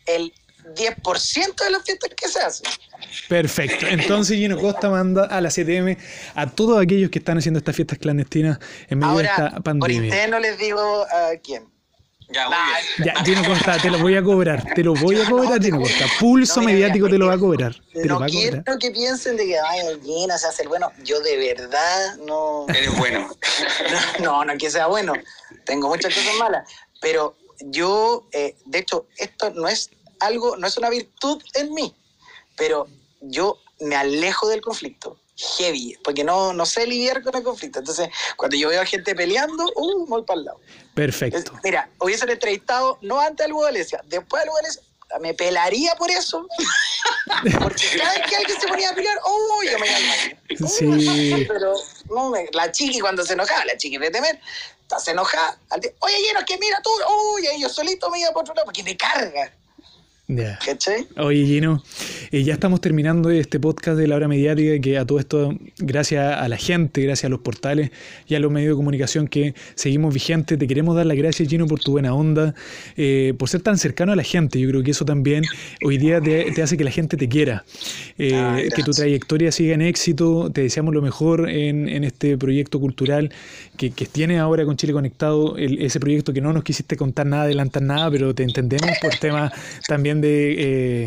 el 10% de las fiestas que se hacen. Perfecto. Entonces Gino Costa manda a la CTM a todos aquellos que están haciendo estas fiestas clandestinas en medio de Ahora, esta por pandemia. interno les digo a quién. Ya. Ya, Gino Costa, te lo voy a cobrar. Te lo voy a (laughs) cobrar, Gino Costa. Pulso No, mediático mira, te lo va a cobrar. Te lo No va a quiero que piensen de que, ay, Gino se hace el bueno. Yo de verdad no... Eres bueno. (laughs) No, no que sea bueno. Tengo muchas cosas malas. Pero yo, eh, de hecho, esto no es algo, no es una virtud en mí. Pero yo me alejo del conflicto. Heavy, porque no, no sé lidiar con el conflicto. Entonces, cuando yo veo a gente peleando, uh, voy para el lado. Perfecto. mira, hubiesen entrevistado no antes a Lugo Valencia, después a Lugo Valencia, me pelaría por eso. (laughs) Porque cada vez que alguien se ponía a pelear, ¡oh! Yo me iba al Sí. Pero no me- la chiqui cuando se enojaba, la chiqui temer, se enojada. al Oye, lleno, que mira tú, uy, y yo solito me iba por otro lado, porque me carga. Oye, Gino, eh, ya estamos terminando este podcast de la hora mediática que a todo esto, gracias a la gente, gracias a los portales y a los medios de comunicación que seguimos vigentes, te queremos dar las gracias, Gino, por tu buena onda, eh, por ser tan cercano a la gente. Yo creo que eso también hoy día te, te hace que la gente te quiera, eh, Ay, que tu trayectoria siga en éxito. Te deseamos lo mejor en, en este proyecto cultural que, que tienes ahora con Chile Conectado, el- ese proyecto que no nos quisiste contar nada, adelantar nada, pero te entendemos por temas también de,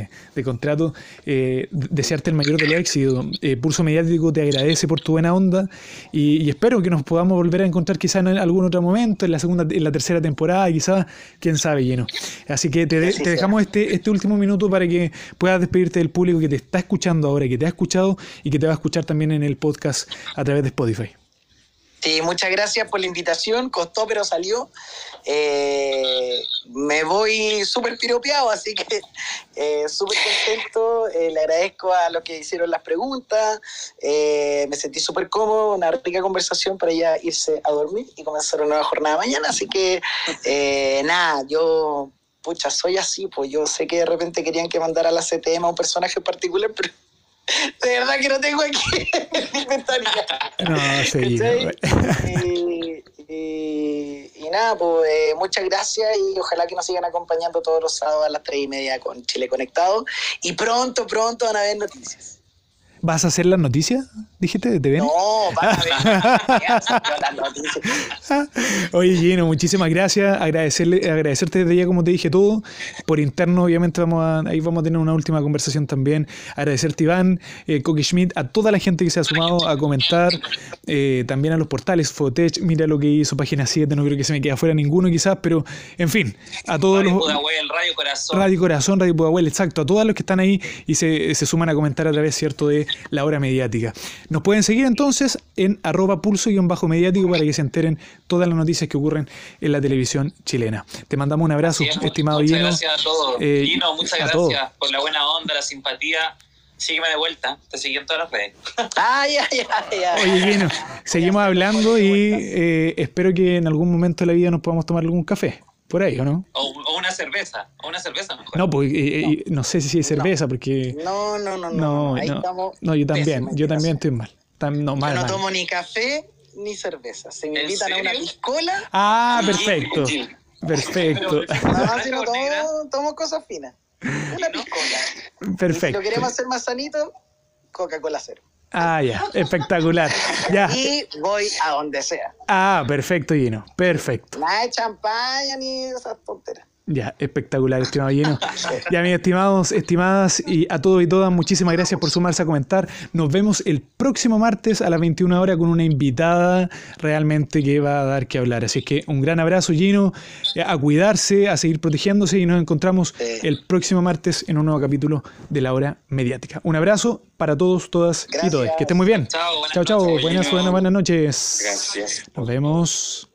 eh, de contrato. Eh, desearte el mayor de los éxitos. Eh, Pulso Mediático te agradece por tu buena onda y, y espero que nos podamos volver a encontrar quizás en algún otro momento, en la segunda, en la tercera temporada, quizás, quién sabe, lleno. Así que te, de- te dejamos este, este último minuto para que puedas despedirte del público que te está escuchando ahora, que te ha escuchado y que te va a escuchar también en el podcast a través de Spotify. Sí, muchas gracias por la invitación. Costó, pero salió. Eh, me voy súper piropeado, así que eh, súper contento. Eh, le agradezco a los que hicieron las preguntas. Eh, me sentí súper cómodo, una rica conversación para ya irse a dormir y comenzar una nueva jornada mañana. Así que, nada, yo, pucha, soy así, pues yo sé que de repente querían que mandara a la CTM a un personaje particular, pero de verdad que no tengo aquí (laughs) mi inventario. No, sí, (laughs) y, y- y nada, pues eh, muchas gracias y ojalá que nos sigan acompañando todos los sábados a las tres y media con Chile Conectado. Y pronto, pronto van a ver noticias. ¿Vas a hacer las noticias? ¿Dijiste? ¿Te ven? No, van a ver (laughs) noticias. (laughs) Oye, Gino, muchísimas gracias. Agradecerle, agradecerte desde ya, como te dije, todo. Por interno, obviamente, vamos a, ahí vamos a tener una última conversación también. Agradecerte, Iván, eh, Coqui Schmidt, a toda la gente que se ha sumado a comentar, eh, también a los portales, Fotech, mira lo que hizo Página 7, no creo que se me quede afuera ninguno quizás, pero en fin, a todos Radio los... Pudahuel, el Radio Corazón. Radio Corazón, Radio Pudahuel, exacto, a todos los que están ahí y se, se suman a comentar a través, ¿cierto?, de la hora mediática. Nos pueden seguir entonces en arroba pulso-mediático para que se enteren todas las noticias que ocurren en la televisión chilena. Te mandamos un abrazo, es, estimado muchas Gino. gracias a todos. Eh, Gino, muchas a gracias todos. por la buena onda, la simpatía. Sígueme de vuelta. Te seguí en todas las redes. (laughs) Ya, ya, ya. Oye, Gino, seguimos hablando y eh, espero que en algún momento de la vida nos podamos tomar algún café. Por ahí, ¿o no? O, o una cerveza. O una cerveza mejor. No, pues eh, eh, no sé si es cerveza, porque... No, no, no, no. No, Ahí no, estamos. no, yo también, yo también estoy mal. No, mal, Yo no mal. tomo ni café ni cerveza. Si me ¿En invitan a una piscola, Ah, perfecto. Perfecto. no, si no tomo, tomo cosas finas. Una piscola. Y Si Perfecto. lo queremos hacer más sanito, Coca-Cola cero. Ah, ya. Espectacular. Ya. Y voy a donde sea. Ah, perfecto, Gino. Perfecto. Nada de champaña ni esas tonteras. Ya, espectacular, estimado Gino. Ya, mis estimados, estimadas y a todos y todas, muchísimas gracias por sumarse a comentar. Nos vemos el próximo martes a las 21 horas con una invitada realmente que va a dar que hablar. Así que un gran abrazo, Gino, eh, a cuidarse, a seguir protegiéndose y nos encontramos Sí. el próximo martes en un nuevo capítulo de La Hora Mediática. Un abrazo para todos, todas y todos. Que estén muy bien. Chao, Chao. Buenas, buenas, buenas noches. Gracias. Nos vemos.